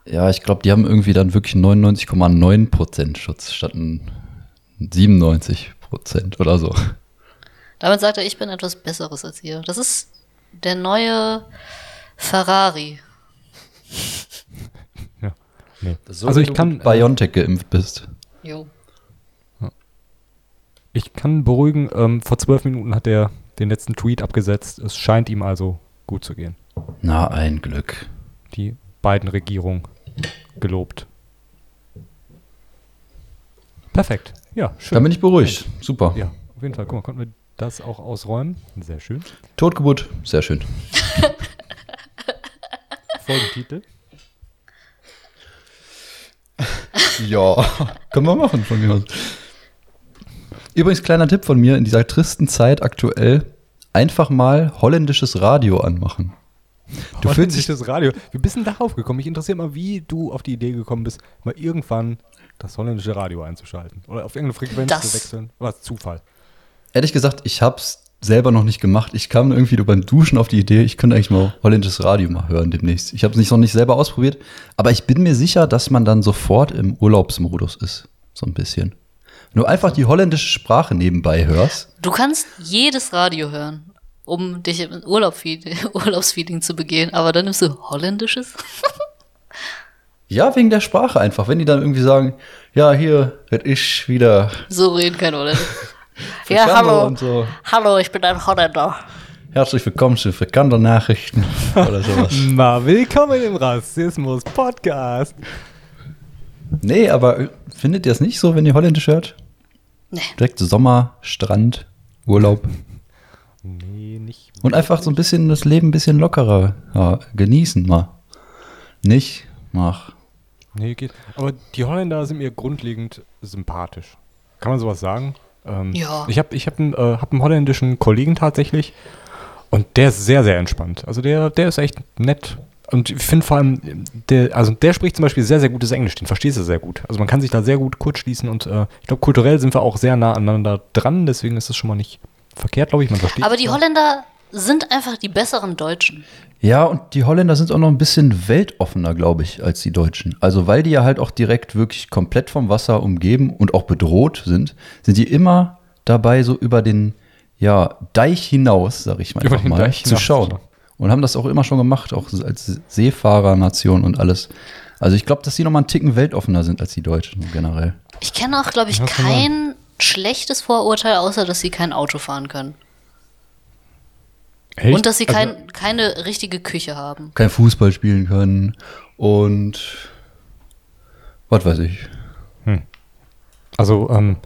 Ja, ich glaube, die haben irgendwie dann wirklich 99,9% Schutz statt ein 97% oder so. Damit sagt er, ich bin etwas Besseres als ihr. Das ist der neue Ferrari. Ja. Nee. So, also ich du kann, mit BioNTech geimpft bist. Jo. ich kann beruhigen, ähm, vor zwölf Minuten hat er den letzten Tweet abgesetzt. Es scheint ihm also gut zu gehen. Na, ein Glück. Die beiden Regierungen gelobt. Perfekt. Ja, schön. Dann bin ich beruhigt. Super. ja, auf jeden Fall. Guck mal, konnten wir das auch ausräumen. Sehr schön. Totgeburt, sehr schön. Folgentitel. Ja, können wir machen von mir aus. Übrigens, kleiner Tipp von mir, in dieser tristen Zeit aktuell, einfach mal holländisches Radio anmachen. Du fühlst dich, das Radio. Wie bist du denn darauf gekommen? Mich interessiert mal, wie du auf die Idee gekommen bist, mal irgendwann das holländische Radio einzuschalten. Oder auf irgendeine Frequenz Das- zu wechseln. War es Zufall? ehrlich gesagt, ich hab's selber noch nicht gemacht. Ich kam irgendwie nur beim Duschen auf die Idee, ich könnte eigentlich mal holländisches Radio mal hören demnächst. Ich habe es nicht noch nicht selber ausprobiert, aber ich bin mir sicher, dass man dann sofort im Urlaubsmodus ist. So ein bisschen. Wenn du einfach die holländische Sprache nebenbei hörst, Du kannst jedes Radio hören, um dich im Urlaubfeeling, Urlaubsfeeling zu begehen, aber dann nimmst du holländisches? Ja, wegen der Sprache einfach. Wenn die dann irgendwie sagen, ja, hier werd ich wieder So reden keine Holländer. ja, hallo. und so. Hallo, ich bin ein Holländer. Herzlich willkommen zu Frikandel-Nachrichten oder sowas. Na, willkommen im Rassismus Podcast. nee, aber äh, findet ihr es nicht so, wenn ihr Holländisch hört? Nee. Direkt Sommer, Strand, Urlaub Nee, nicht. und einfach so ein bisschen das Leben ein bisschen lockerer ja, genießen mal. Nicht, mach. Nee, geht. Aber die Holländer sind mir grundlegend sympathisch. Kann man sowas sagen? Ähm, Ja. Ich habe ich hab einen, äh, hab einen holländischen Kollegen tatsächlich und der ist sehr, sehr entspannt. Also der, der ist echt nett. Und ich finde vor allem, der, also der spricht zum Beispiel sehr, sehr gutes Englisch, den verstehst du sehr gut. Also man kann sich da sehr gut kurzschließen und äh, ich glaube, kulturell sind wir auch sehr nah aneinander dran, deswegen ist das schon mal nicht verkehrt, glaube ich. Man versteht Aber die. Holländer sind einfach die besseren Deutschen. Ja, und die Holländer sind auch noch ein bisschen weltoffener, glaube ich, als die Deutschen. Also, weil die ja halt auch direkt wirklich komplett vom Wasser umgeben und auch bedroht sind, sind die immer dabei, so über den ja, Deich hinaus, sag ich mal, Über einfach den mal Deich zu schauen. Und haben das auch immer schon gemacht, auch als Seefahrernation und alles. Also, ich glaube, dass die noch mal einen Ticken weltoffener sind als die Deutschen generell. Ich kenne auch, glaube ich, Ja, kann kein schlechtes Vorurteil, außer dass sie kein Auto fahren können. Echt? Und dass sie Also- kein, keine richtige Küche haben. Kein Fußball spielen können und was weiß ich. Also, ähm,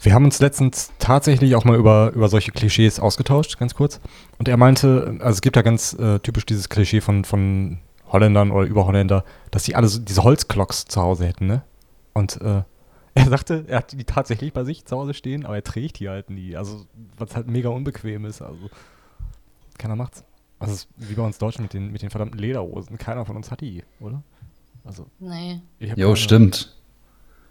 wir haben uns letztens tatsächlich auch mal über, über solche Klischees ausgetauscht, ganz kurz. Und er meinte, also es gibt ja ganz äh, typisch dieses Klischee von, von Holländern oder Überholländer, dass die alle so diese Holzklocks zu Hause hätten, ne? Und äh, er sagte, er hat die tatsächlich bei sich zu Hause stehen, aber er trägt die halt nie. Also, was halt mega unbequem ist. Also, keiner macht's. Also, es ist wie bei uns Deutschen mit den, mit den verdammten Lederhosen. Keiner von uns hat die, oder? Also, Nee. Jo, keine. stimmt.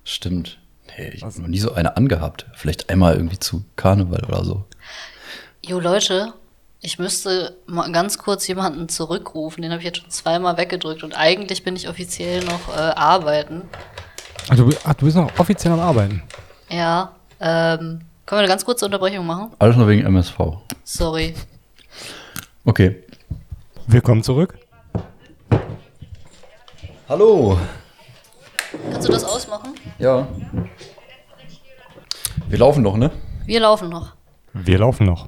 Stimmt. Nee, ich Was? habe noch nie so eine angehabt. Vielleicht einmal irgendwie zu Karneval oder so. Jo, Leute, ich müsste mal ganz kurz jemanden zurückrufen. Den habe ich jetzt schon zweimal weggedrückt und eigentlich bin ich offiziell noch äh, arbeiten. Ah, du, bi- ah, du bist noch offiziell am Arbeiten. Ja, ähm, Können wir eine ganz kurze Unterbrechung machen? Alles nur wegen MSV. Sorry. Okay. Willkommen zurück. Hallo. Kannst du das ausmachen? Ja. Wir laufen noch, ne? Wir laufen noch. Wir laufen noch.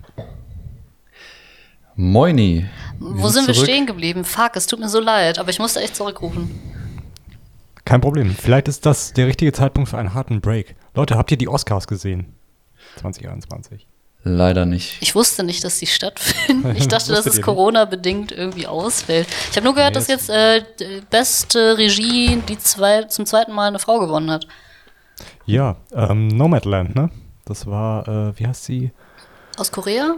Moini. Wo sind wir zurück. stehen geblieben? Fuck, es tut mir so leid, aber ich musste echt zurückrufen. Kein Problem. Vielleicht ist das der richtige Zeitpunkt für einen harten Break. Leute, habt ihr die Oscars gesehen? 2021. Leider nicht. Ich wusste nicht, dass die stattfinden. Ich dachte, dass es? Corona-bedingt irgendwie ausfällt. Ich habe nur gehört, Nee, dass jetzt äh, die beste Regie die zwei, zum zweiten Mal eine Frau gewonnen hat. Ja, ähm, Nomadland, ne? Das war, äh, wie heißt sie? Aus Korea?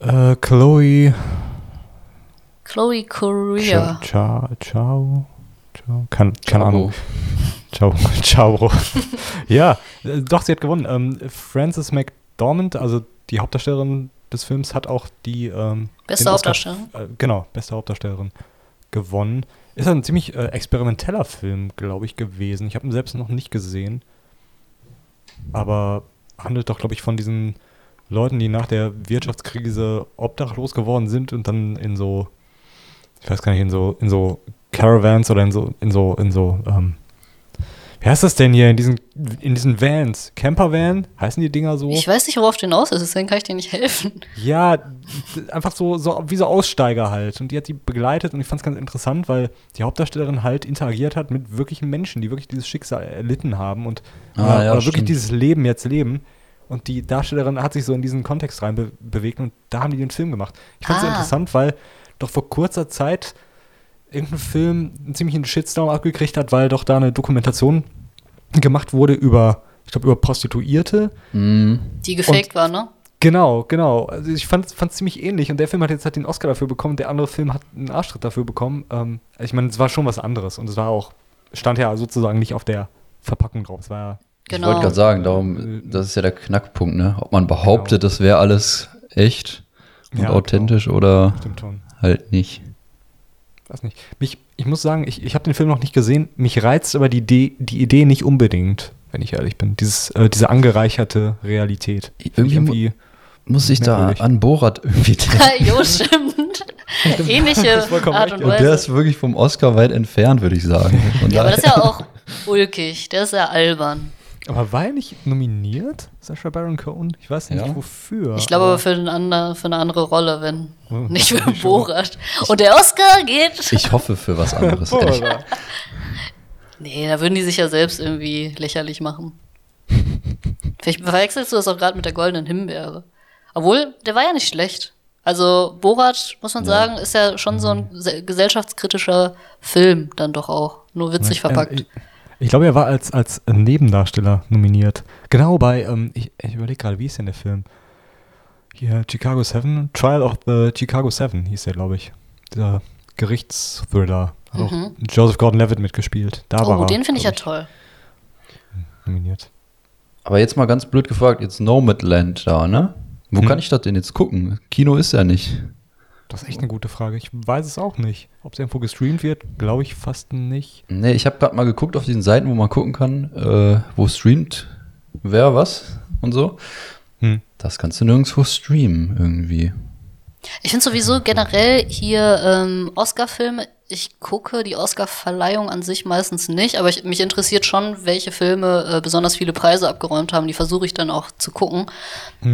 Äh, Chloe Chloe Korea. Ciao, ciao, ciao, keine, keine Ciao. Ahnung. Ciao, ciao. ja, äh, doch, sie hat gewonnen. Ähm, Frances McDormand, also die Hauptdarstellerin des Films, hat auch die ähm, Beste Hauptdarstellerin? Äh, genau, beste Hauptdarstellerin gewonnen. Ist ein ziemlich äh, experimenteller Film, glaube ich, gewesen. Ich habe ihn selbst noch nicht gesehen. Aber handelt doch, glaube ich, von diesen Leuten, die nach der Wirtschaftskrise obdachlos geworden sind und dann in so, ich weiß gar nicht, in so, in so Caravans oder in so, in so, in so, ähm, wie heißt das denn hier, in diesen, in diesen Vans? Campervan? Heißen die Dinger so? Ich weiß nicht, worauf du hinaus ist, deswegen kann ich dir nicht helfen. Ja, einfach so, so wie so Aussteiger halt. Und die hat die begleitet und ich fand es ganz interessant, weil die Hauptdarstellerin halt interagiert hat mit wirklichen Menschen, die wirklich dieses Schicksal erlitten haben und Ah, oder, ja, oder wirklich dieses Leben jetzt leben. Und die Darstellerin hat sich so in diesen Kontext rein be bewegt und da haben die den Film gemacht. Ich fand es Ah. interessant, weil doch vor kurzer Zeit irgendein Film einen ziemlichen Shitstorm abgekriegt hat, weil doch da eine Dokumentation gemacht wurde über, ich glaube, über Prostituierte. Mhm. Die gefaked war, ne? Genau, genau. Also ich fand es ziemlich ähnlich und der Film hat jetzt halt den Oscar dafür bekommen, der andere Film hat einen Arschtritt dafür bekommen. Ähm, ich meine, es war schon was anderes und es war auch, stand ja sozusagen nicht auf der Verpackung drauf. Es war ja, Ich Genau. wollte gerade sagen, darum, das ist ja der Knackpunkt, ne? Ob man behauptet, das wäre alles echt und Ja, authentisch oder stimmt schon. halt nicht. Weiß nicht. Mich, ich muss sagen, ich, ich habe den Film noch nicht gesehen. Mich reizt aber die Idee, die Idee nicht unbedingt, wenn ich ehrlich bin. Dieses, äh, diese angereicherte Realität. Ich Irgendwie Muss ich da merkwürdig. an Borat irgendwie denken. jo, stimmt. Ähnliche Art und ja. Und der Weise. ist wirklich vom Oscar weit entfernt, würde ich sagen. Von Ja, aber das ist ja auch ulkig. Der ist ja albern. Aber war er nicht nominiert, Sacha Baron Cohen? Ich weiß nicht Ja. wofür. Ich glaube aber für, ein ander, für eine andere Rolle, wenn Oh, nicht für. Borat. Und der Oscar geht. ich hoffe für was anderes. Nee, da würden die sich ja selbst irgendwie lächerlich machen. Vielleicht verwechselst du das auch gerade mit der goldenen Himbeere. Obwohl, der war ja nicht schlecht. Also Borat, muss man sagen, ist ja schon so ein se- gesellschaftskritischer Film dann doch auch. Nur witzig verpackt. Ähm, ich ich glaube, er war als, als Nebendarsteller nominiert. Genau bei, ähm, ich, ich überlege gerade, wie ist denn der Film? Hier, Chicago 7, Trial of the Chicago 7 hieß der, glaube ich. Dieser Gerichtsthriller. Hat auch Joseph Gordon-Levitt mitgespielt. Da war Mhm. oh, den finde ich ja toll. nominiert. Aber jetzt mal ganz blöd gefragt, jetzt Nomadland da, ne? Wo Hm. kann ich das denn jetzt gucken? Kino ist ja nicht. Das ist echt eine gute Frage. Ich weiß es auch nicht. Ob es irgendwo gestreamt wird, glaube ich fast nicht. Nee, ich habe gerade mal geguckt auf diesen Seiten, wo man gucken kann, äh, wo streamt wer was und so. Hm. Das kannst du nirgendwo streamen irgendwie. Ich finde sowieso generell hier ähm, Oscar-Filme, ich gucke die Oscar-Verleihung an sich meistens nicht, aber ich, mich interessiert schon, welche Filme äh, besonders viele Preise abgeräumt haben. Die versuche ich dann auch zu gucken.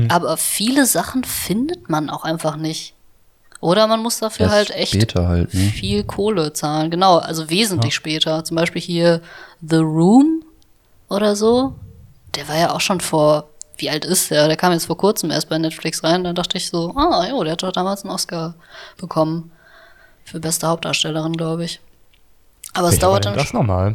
Aber viele Sachen findet man auch einfach nicht. Oder man muss dafür Erst halt echt später halt, ne? viel Kohle zahlen. Genau, also wesentlich später. Zum Beispiel hier The Room oder so. Der war ja auch schon vor, wie alt ist der? Der kam jetzt vor kurzem erst bei Netflix rein. Da dachte ich so, ah, jo, der hat doch damals einen Oscar bekommen. Für beste Hauptdarstellerin, glaube ich. Aber es Welcher war dauert dann das nochmal?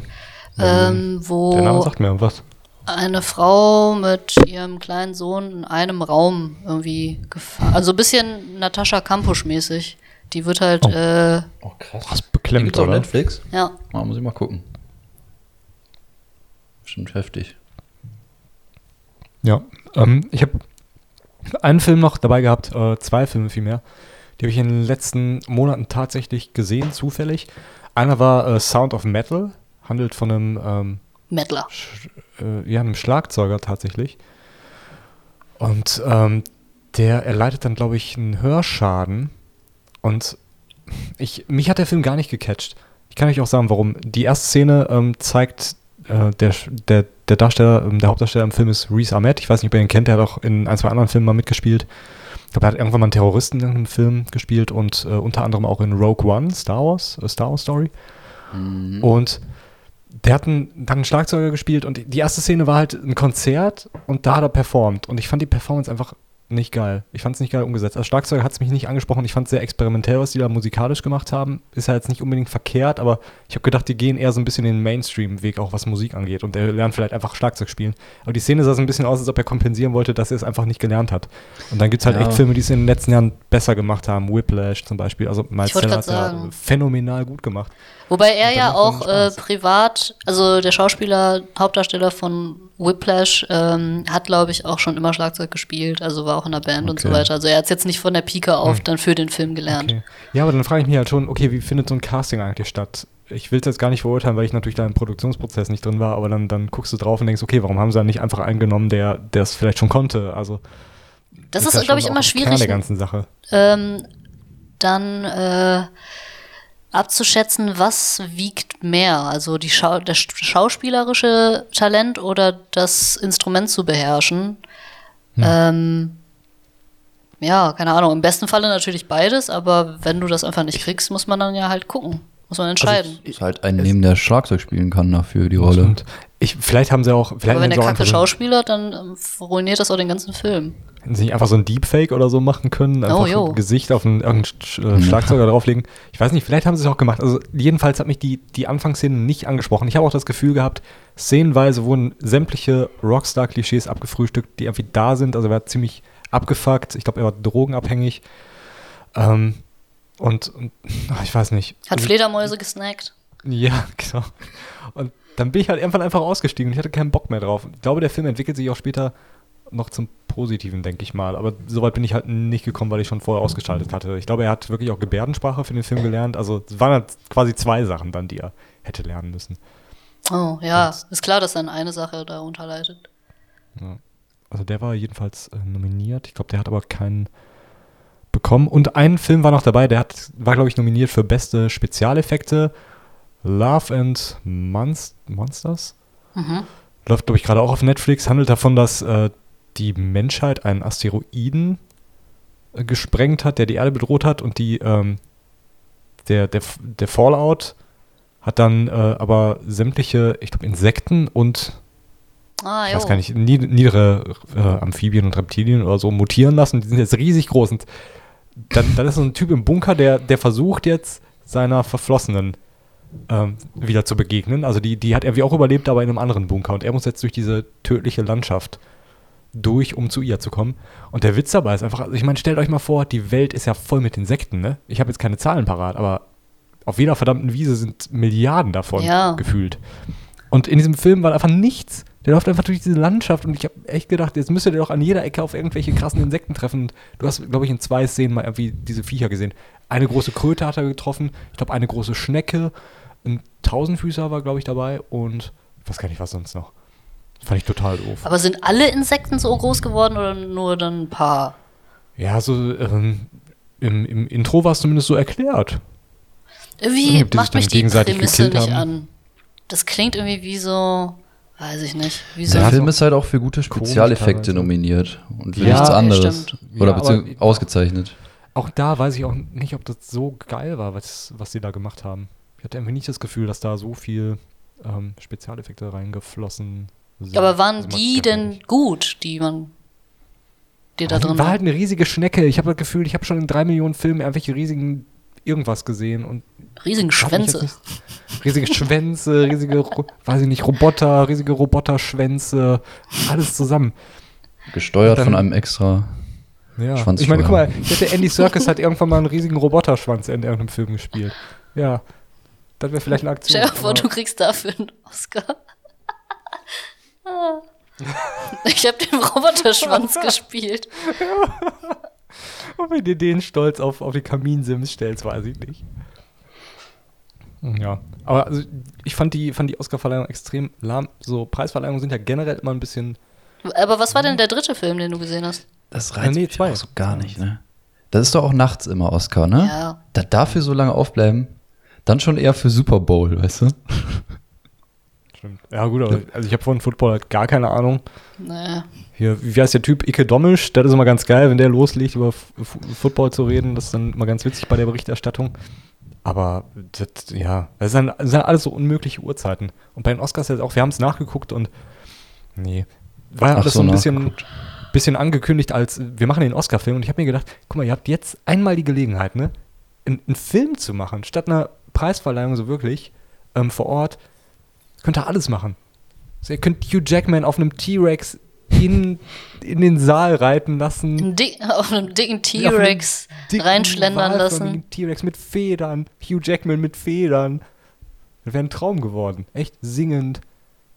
ähm, Der Name wo sagt mir irgendwas. Eine Frau mit ihrem kleinen Sohn in einem Raum irgendwie gefahren. Also ein bisschen Natascha Kampusch-mäßig. Die wird halt, Oh. äh, Oh, krass. Was Die beklemmt, oder? Netflix? ja, Ah, muss ich mal gucken. Bestimmt heftig. Ja, ähm, ich habe einen Film noch dabei gehabt, äh, zwei Filme vielmehr. Die habe ich in den letzten Monaten tatsächlich gesehen, zufällig. Einer war äh, Sound of Metal, handelt von einem, ähm, Mettler. Sch äh, ja, einem Schlagzeuger tatsächlich. Und ähm, der erleidet dann, glaube ich, einen Hörschaden. Und ich, mich hat der Film gar nicht gecatcht. Ich kann euch auch sagen, warum. Die erste Szene ähm, zeigt, äh, der, der, der Darsteller, ähm, der Hauptdarsteller im Film ist Reese Ahmed. Ich weiß nicht, ob ihr ihn kennt, der hat auch in ein, zwei anderen Filmen mal mitgespielt. Ich glaube, er hat irgendwann mal einen Terroristen in einem Film gespielt und äh, unter anderem auch in Rogue One, Star Wars, äh, Star Wars Story. Und der hat einen, dann einen Schlagzeuger gespielt und die erste Szene war halt ein Konzert und da hat er performt. Und ich fand die Performance einfach nicht geil. Ich fand es nicht geil umgesetzt. Als Schlagzeuger hat es mich nicht angesprochen. Ich fand es sehr experimentell, was die da musikalisch gemacht haben. Ist ja jetzt nicht unbedingt verkehrt, aber ich habe gedacht, die gehen eher so ein bisschen den Mainstream-Weg, auch was Musik angeht. Und er lernt vielleicht einfach Schlagzeug spielen. Aber die Szene sah so ein bisschen aus, als ob er kompensieren wollte, dass er es einfach nicht gelernt hat. Und dann gibt es halt Ja. echt Filme, die es in den letzten Jahren besser gemacht haben. Whiplash zum Beispiel. Also Miles Teller hat ja phänomenal gut gemacht. Wobei er ja auch äh, privat, also der Schauspieler, Hauptdarsteller von Whiplash, ähm, hat, glaube ich, auch schon immer Schlagzeug gespielt, also war auch in der Band und so Okay. weiter. Also er hat es jetzt nicht von der Pike auf dann für den Film gelernt. Okay. Ja, aber dann frage ich mich halt schon, okay, wie findet so ein Casting eigentlich statt? Ich will es jetzt gar nicht verurteilen, weil ich natürlich da im Produktionsprozess nicht drin war, aber dann, dann guckst du drauf und denkst, okay, warum haben sie dann nicht einfach einen genommen, der es vielleicht schon konnte? Also Das ja ist, glaube ich, immer Kern schwierig, der ganzen Sache. ähm, dann äh, abzuschätzen, was wiegt mehr, also die Schau das schauspielerische Talent oder das Instrument zu beherrschen. Ähm, ja, keine Ahnung. Im besten Falle natürlich beides, aber wenn du das einfach nicht kriegst, muss man dann ja halt gucken. Muss man entscheiden. Ist halt ein Neben, der Schlagzeug spielen kann dafür die Rolle. Und ich, vielleicht haben sie auch, vielleicht aber wenn der kacke Schauspieler, dann ähm, ruiniert das auch den ganzen Film. hätten sie nicht einfach so ein Deepfake oder so machen können, einfach Oh, jo. ein Gesicht auf einen irgendeinen Sch- äh, Schlagzeuger drauflegen. Ich weiß nicht, vielleicht haben sie es auch gemacht. Also jedenfalls hat mich die, die Anfangsszene nicht angesprochen. Ich habe auch das Gefühl gehabt, szenenweise wurden sämtliche Rockstar-Klischees abgefrühstückt, die irgendwie da sind. Also er war ziemlich abgefuckt. Ich glaube, er war drogenabhängig. Ähm, und, und ach, ich weiß nicht. Hat Fledermäuse gesnackt. ja, genau. Und dann bin ich halt irgendwann einfach ausgestiegen und ich hatte keinen Bock mehr drauf. Ich glaube, der Film entwickelt sich auch später noch zum Positiven, denke ich mal. Aber soweit bin ich halt nicht gekommen, weil ich schon vorher ausgeschaltet hatte. Ich glaube, er hat wirklich auch Gebärdensprache für den Film gelernt. Also es waren halt quasi zwei Sachen dann, die er hätte lernen müssen. Oh, ja. Ist klar, dass dann eine Sache darunter leidet. Also der war jedenfalls äh, nominiert. Ich glaube, der hat aber keinen bekommen. Und ein Film war noch dabei, der hat, war, glaube ich, nominiert für beste Spezialeffekte. Love and Monst Monsters. Läuft, glaube ich, gerade auch auf Netflix. Handelt davon, dass äh, die Menschheit einen Asteroiden äh, gesprengt hat, der die Erde bedroht hat. Und die, ähm, der, der, der Fallout hat dann äh, aber sämtliche, ich glaube, Insekten und Ah, ich jo. weiß gar nicht, nied- niedere äh, Amphibien und Reptilien oder so mutieren lassen. Die sind jetzt riesig groß. Und dann, dann ist so ein Typ im Bunker, der, der versucht jetzt seiner Verflossenen ähm, wieder zu begegnen. Also die, die hat irgendwie auch überlebt, aber in einem anderen Bunker. Und er muss jetzt durch diese tödliche Landschaft durch, um zu ihr zu kommen. Und der Witz dabei ist einfach, also ich meine, stellt euch mal vor, die Welt ist ja voll mit Insekten, ne? Ich habe jetzt keine Zahlen parat, aber auf jeder verdammten Wiese sind Milliarden davon Ja. gefühlt. Und in diesem Film war einfach nichts. Der läuft einfach durch diese Landschaft und ich habe echt gedacht, jetzt müsste der doch an jeder Ecke auf irgendwelche krassen Insekten treffen. Und du hast, glaube ich, in zwei Szenen mal irgendwie diese Viecher gesehen. Eine große Kröte hat er getroffen, ich glaube, eine große Schnecke, ein Tausendfüßer war, glaube ich, dabei und ich weiß gar nicht, was sonst noch. Das fand ich total doof. Aber sind alle Insekten so groß geworden oder nur dann ein paar? Ja, so ähm, im, im Intro war es zumindest so erklärt. Irgendwie macht mich die gegenseitig Prämisse gekillt nicht haben? an. Das klingt irgendwie wie so, weiß ich nicht, wie so. Der Ja, Film ist halt auch für gute Spezialeffekte nominiert und für Ja, nichts anderes. stimmt. Oder Ja, ausgezeichnet. Auch da weiß ich auch nicht, ob das so geil war, was, was sie da gemacht haben. Ich hatte irgendwie nicht das Gefühl, dass da so viel ähm, Spezialeffekte reingeflossen sind. Aber waren Also die denn nicht. gut, die man, die da drin war waren? halt eine riesige Schnecke. Ich habe das Gefühl, ich habe schon in drei Millionen Filmen irgendwelche riesigen irgendwas gesehen und jetzt Schwänze. nicht- riesige Schwänze, riesige, weiß ich nicht, Roboter, riesige Roboterschwänze, alles zusammen. Gesteuert Dann- von einem extra. Ja. Schwanzsteuer. Ich meine, guck mal, ich hätte Andy Serkis hat irgendwann mal einen riesigen Roboterschwanz in irgendeinem Film gespielt. Ja. Das wäre vielleicht eine Aktion. Stell dir vor, du kriegst dafür einen Oscar. Ich habe den Roboterschwanz gespielt. Ob du dir den stolz auf, auf die Kaminsims stellst, weiß ich nicht. Ja, aber also ich fand die, fand die Oscarverleihung extrem lahm. So Preisverleihungen sind ja generell immer ein bisschen Aber was war denn der dritte Film, den du gesehen hast? Das reizt nee, mich zwei. auch so gar nicht, ne? Das ist doch auch nachts immer Oscar, ne? Ja. Da dafür so lange aufbleiben, dann schon eher für Super Bowl, weißt du? Stimmt. Ja, gut, aber also ich habe von Football halt gar keine Ahnung. Nee. Hier, wie heißt der Typ? Ike Domisch, das ist immer ganz geil, wenn der loslegt, über F Football zu reden. Das ist dann immer ganz witzig bei der Berichterstattung. Aber das, ja, das sind, das sind alles so unmögliche Uhrzeiten. Und bei den Oscars jetzt auch, wir haben es nachgeguckt und nee. War ja Ach alles so, ein bisschen, bisschen angekündigt als, wir machen den Oscar-Film und ich habe mir gedacht, guck mal, ihr habt jetzt einmal die Gelegenheit, ne, einen, einen Film zu machen, statt einer Preisverleihung so wirklich ähm, vor Ort. Könnt ihr alles machen. Also ihr könnt Hugh Jackman auf einem T-Rex in, in den Saal reiten lassen. Dick, auf einem dicken T-Rex reinschlendern lassen. wahlförmigen T-Rex mit Federn. Hugh Jackman mit Federn. Das wäre ein Traum geworden. Echt singend.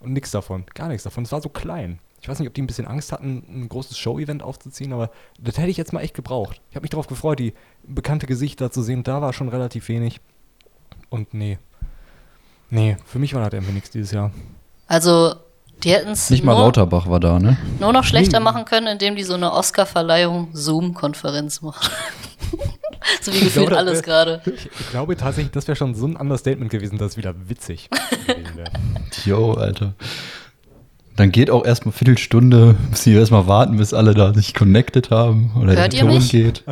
Und nichts davon. Gar nichts davon. Es war so klein. Ich weiß nicht, ob die ein bisschen Angst hatten, ein großes Show-Event aufzuziehen, aber das hätte ich jetzt mal echt gebraucht. Ich habe mich darauf gefreut, die bekannte Gesichter zu sehen. Da war schon relativ wenig. Und nee. Nee, für mich war das irgendwie nichts dieses Jahr. Also, die hätten es Nicht mal nur, Lauterbach war da, ne? nur noch schlechter Nee. machen können, indem die so eine Oscar-Verleihung Zoom-Konferenz machen. so wie Ich gefühlt glaube, alles wär- gerade. Ich, ich glaube tatsächlich, das wäre schon so ein Understatement gewesen, dass es wieder witzig gewesen wäre. Jo, Alter. Dann geht auch erstmal Viertelstunde, müssen die erstmal warten, bis alle da sich connected haben oder Hört der ihr Ton mich? geht.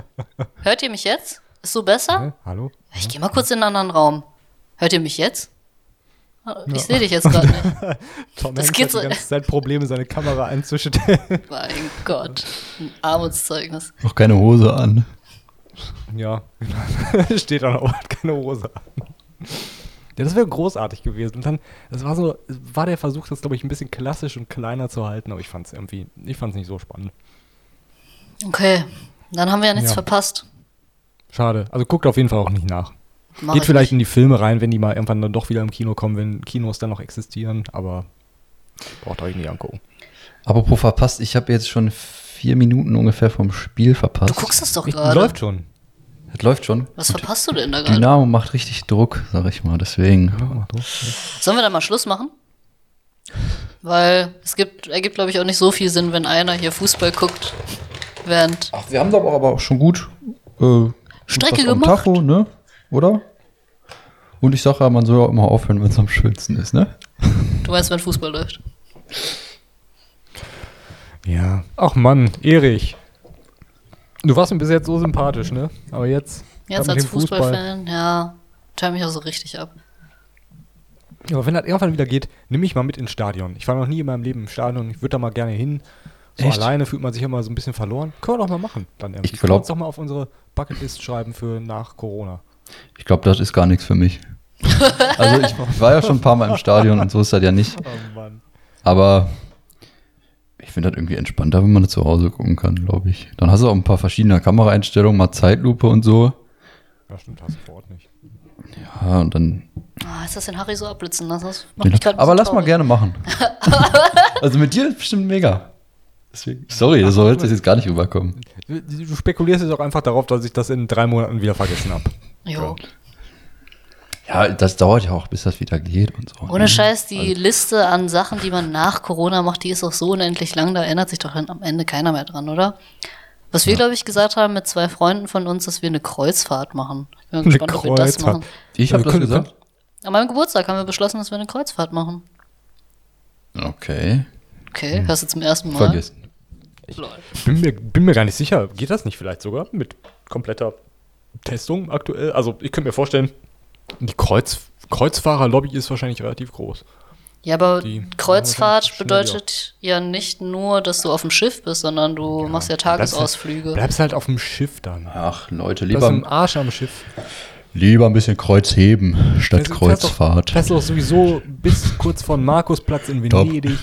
Hört ihr mich jetzt? Ist so besser? Hä? Hallo? Ich gehe mal kurz in einen anderen Raum. Hört ihr mich jetzt? Ich sehe dich jetzt gerade nicht. Tom Das Hanks geht hat so- die ganze Zeit Probleme, seine Kamera einzustellen. Mein Gott. Ein Armutszeugnis. Noch keine Hose an. ja, genau. steht da noch, hat keine Hose an. Ja, das wäre großartig gewesen. Und dann, das war so, war der Versuch, das, glaube ich, ein bisschen klassisch und kleiner zu halten, aber ich fand es irgendwie, ich fand es nicht so spannend. Okay, dann haben wir ja nichts Ja. verpasst. Schade. Also guckt auf jeden Fall auch nicht nach. Mach Geht ich vielleicht in nicht. die Filme rein, wenn die mal irgendwann dann doch wieder im Kino kommen, wenn Kinos dann noch existieren, aber braucht euch nicht angucken. Apropos verpasst, ich habe jetzt schon vier Minuten ungefähr vom Spiel verpasst. Du guckst das doch gerade. läuft schon. Das läuft schon. Was verpasst du denn da gerade? Dynamo macht richtig Druck, sag ich mal, deswegen. Sollen wir da mal Schluss machen? Weil es gibt, ergibt, glaube ich, auch nicht so viel Sinn, wenn einer hier Fußball guckt, während. Ach, wir haben doch aber auch schon gut äh, Strecke gemacht. Tacho, ne? Oder? Und ich sage ja, man soll ja auch immer aufhören, wenn es am schönsten ist, ne? Du weißt, wenn Fußball läuft. Ja. Ach Mann, Erich. Du warst mir bis jetzt so sympathisch, ne? Aber jetzt. Jetzt als dem Fußball- Fußballfan, ja, tör mich auch so richtig ab. Ja, aber wenn das irgendwann wieder geht, nimm mich mal mit ins Stadion. Ich war noch nie in meinem Leben im Stadion. Ich würde da mal gerne hin. So Echt? alleine fühlt man sich immer so ein bisschen verloren. Können wir doch mal machen. Dann irgendwie. Ich Können wir glaub- uns doch mal auf unsere Bucketlist schreiben für nach Corona. Ich glaube, das ist gar nichts für mich. also ich war ja schon ein paar Mal im Stadion und so ist das ja nicht. Oh Mann. Aber ich finde das irgendwie entspannter, wenn man das zu Hause gucken kann, glaube ich. Dann hast du auch ein paar verschiedene Kameraeinstellungen, mal Zeitlupe und so. Ja, stimmt, hast du vor Ort nicht. Ja, und dann. Ah, ist das den Harry so abblitzen lassen? Das macht mich grad ein Aber lass mal traurig. gerne machen. also mit dir ist bestimmt mega. Deswegen, sorry, das soll jetzt gar nicht rüberkommen. Du, du spekulierst jetzt auch einfach darauf, dass ich das in drei Monaten wieder vergessen habe. Jo. Ja, das dauert ja auch, bis das wieder geht und so. Ohne Scheiß, die Liste an Sachen, die man nach Corona macht, die ist auch so unendlich lang, da erinnert sich doch dann am Ende keiner mehr dran, oder? Was wir, glaube ich, gesagt haben mit zwei Freunden von uns, dass wir eine Kreuzfahrt machen. Ich bin Eine gespannt, ob wir das Kreuzfahrt. machen. Ich habe das können- gesagt. An meinem Geburtstag haben wir beschlossen, dass wir eine Kreuzfahrt machen. Okay. Okay, hörst du zum ersten Mal? Vergessen. Bin mir, bin mir gar nicht sicher. Geht das nicht vielleicht sogar mit kompletter Testung aktuell? Also ich könnte mir vorstellen, die Kreuz, Kreuzfahrer-Lobby ist wahrscheinlich relativ groß. Ja, aber Die- Kreuzfahrt Ja, bedeutet ja nicht nur, dass du auf dem Schiff bist, sondern du machst ja Tagesausflüge. Bleibst halt auf dem Schiff dann. Ach, Leute, Bleibst im lieber, Arsch am Schiff. lieber ein bisschen Kreuz heben statt doch- Kreuzfahrt. Fährst du doch sowieso bis kurz vor Markusplatz in Top. Venedig.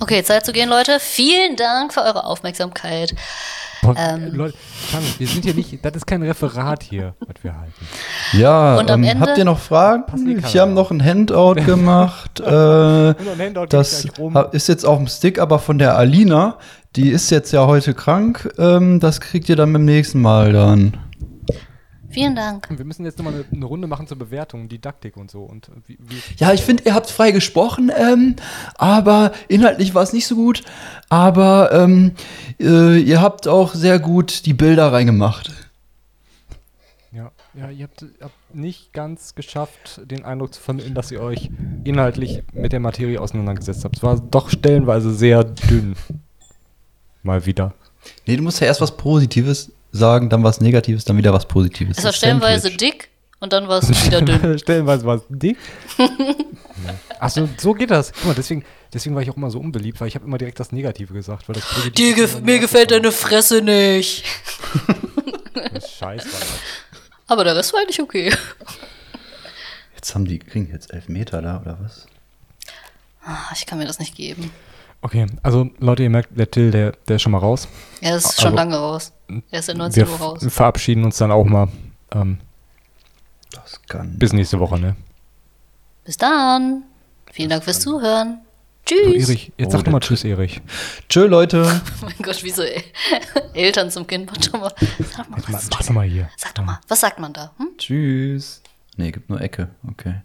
Okay, Zeit zu gehen, Leute. Vielen Dank für eure Aufmerksamkeit. Boah, Ähm. Leute, wir sind hier nicht, das ist kein Referat hier, was wir halten. Ja, Und am ähm, Ende- habt ihr noch Fragen? Ich Kamera. habe noch ein Handout gemacht. äh, ein Handout das ist jetzt auf dem Stick, aber von der Alina. Die ist jetzt ja heute krank. Ähm, das kriegt ihr dann beim nächsten Mal dann. Vielen Dank. Wir müssen jetzt nochmal eine, eine Runde machen zur Bewertung, Didaktik und so. Und wie, wie Ja, ich finde, ihr habt frei gesprochen, ähm, aber inhaltlich war es nicht so gut. Aber ähm, äh, ihr habt auch sehr gut die Bilder reingemacht. Ja, ja ihr, habt, ihr habt nicht ganz geschafft, den Eindruck zu vermitteln, dass ihr euch inhaltlich mit der Materie auseinandergesetzt habt. Es war doch stellenweise sehr dünn. Mal wieder. Nee, du musst ja erst was Positives sagen, dann was Negatives, dann wieder was Positives. Es war stellenweise Sandwich. dick und dann war es wieder dünn. stellenweise war es dick. Achso, so geht das. Guck mal, deswegen, deswegen war ich auch immer so unbeliebt, weil ich habe immer direkt das Negative gesagt. Weil das Dir gef mir gefällt deine Fresse nicht. Scheiß war das. Aber der Rest war eigentlich okay. Jetzt haben die, kriegen die jetzt elf Meter da, oder was? Ah, Ich kann mir das nicht geben. Okay, also Leute, ihr merkt, der Till, der, der ist schon mal raus. Er ist schon Also- lange raus. Er ist in 19 Wir Uhr raus. f- verabschieden uns dann auch mal. Ähm, Das kann. bis nächste Woche, ne? Bis dann. Vielen Dank fürs Zuhören. So, Tschüss. Erich, jetzt Oh, sag doch mal der Tschüss, Erich. Tschö, Leute. Oh mein Gott, wie so El- Eltern zum Kind. Warte mal. Sag doch mal, mach, mach's doch mal hier. sag doch mal, was sagt man da? Hm? Tschüss. Nee, gibt nur Ecke. Okay.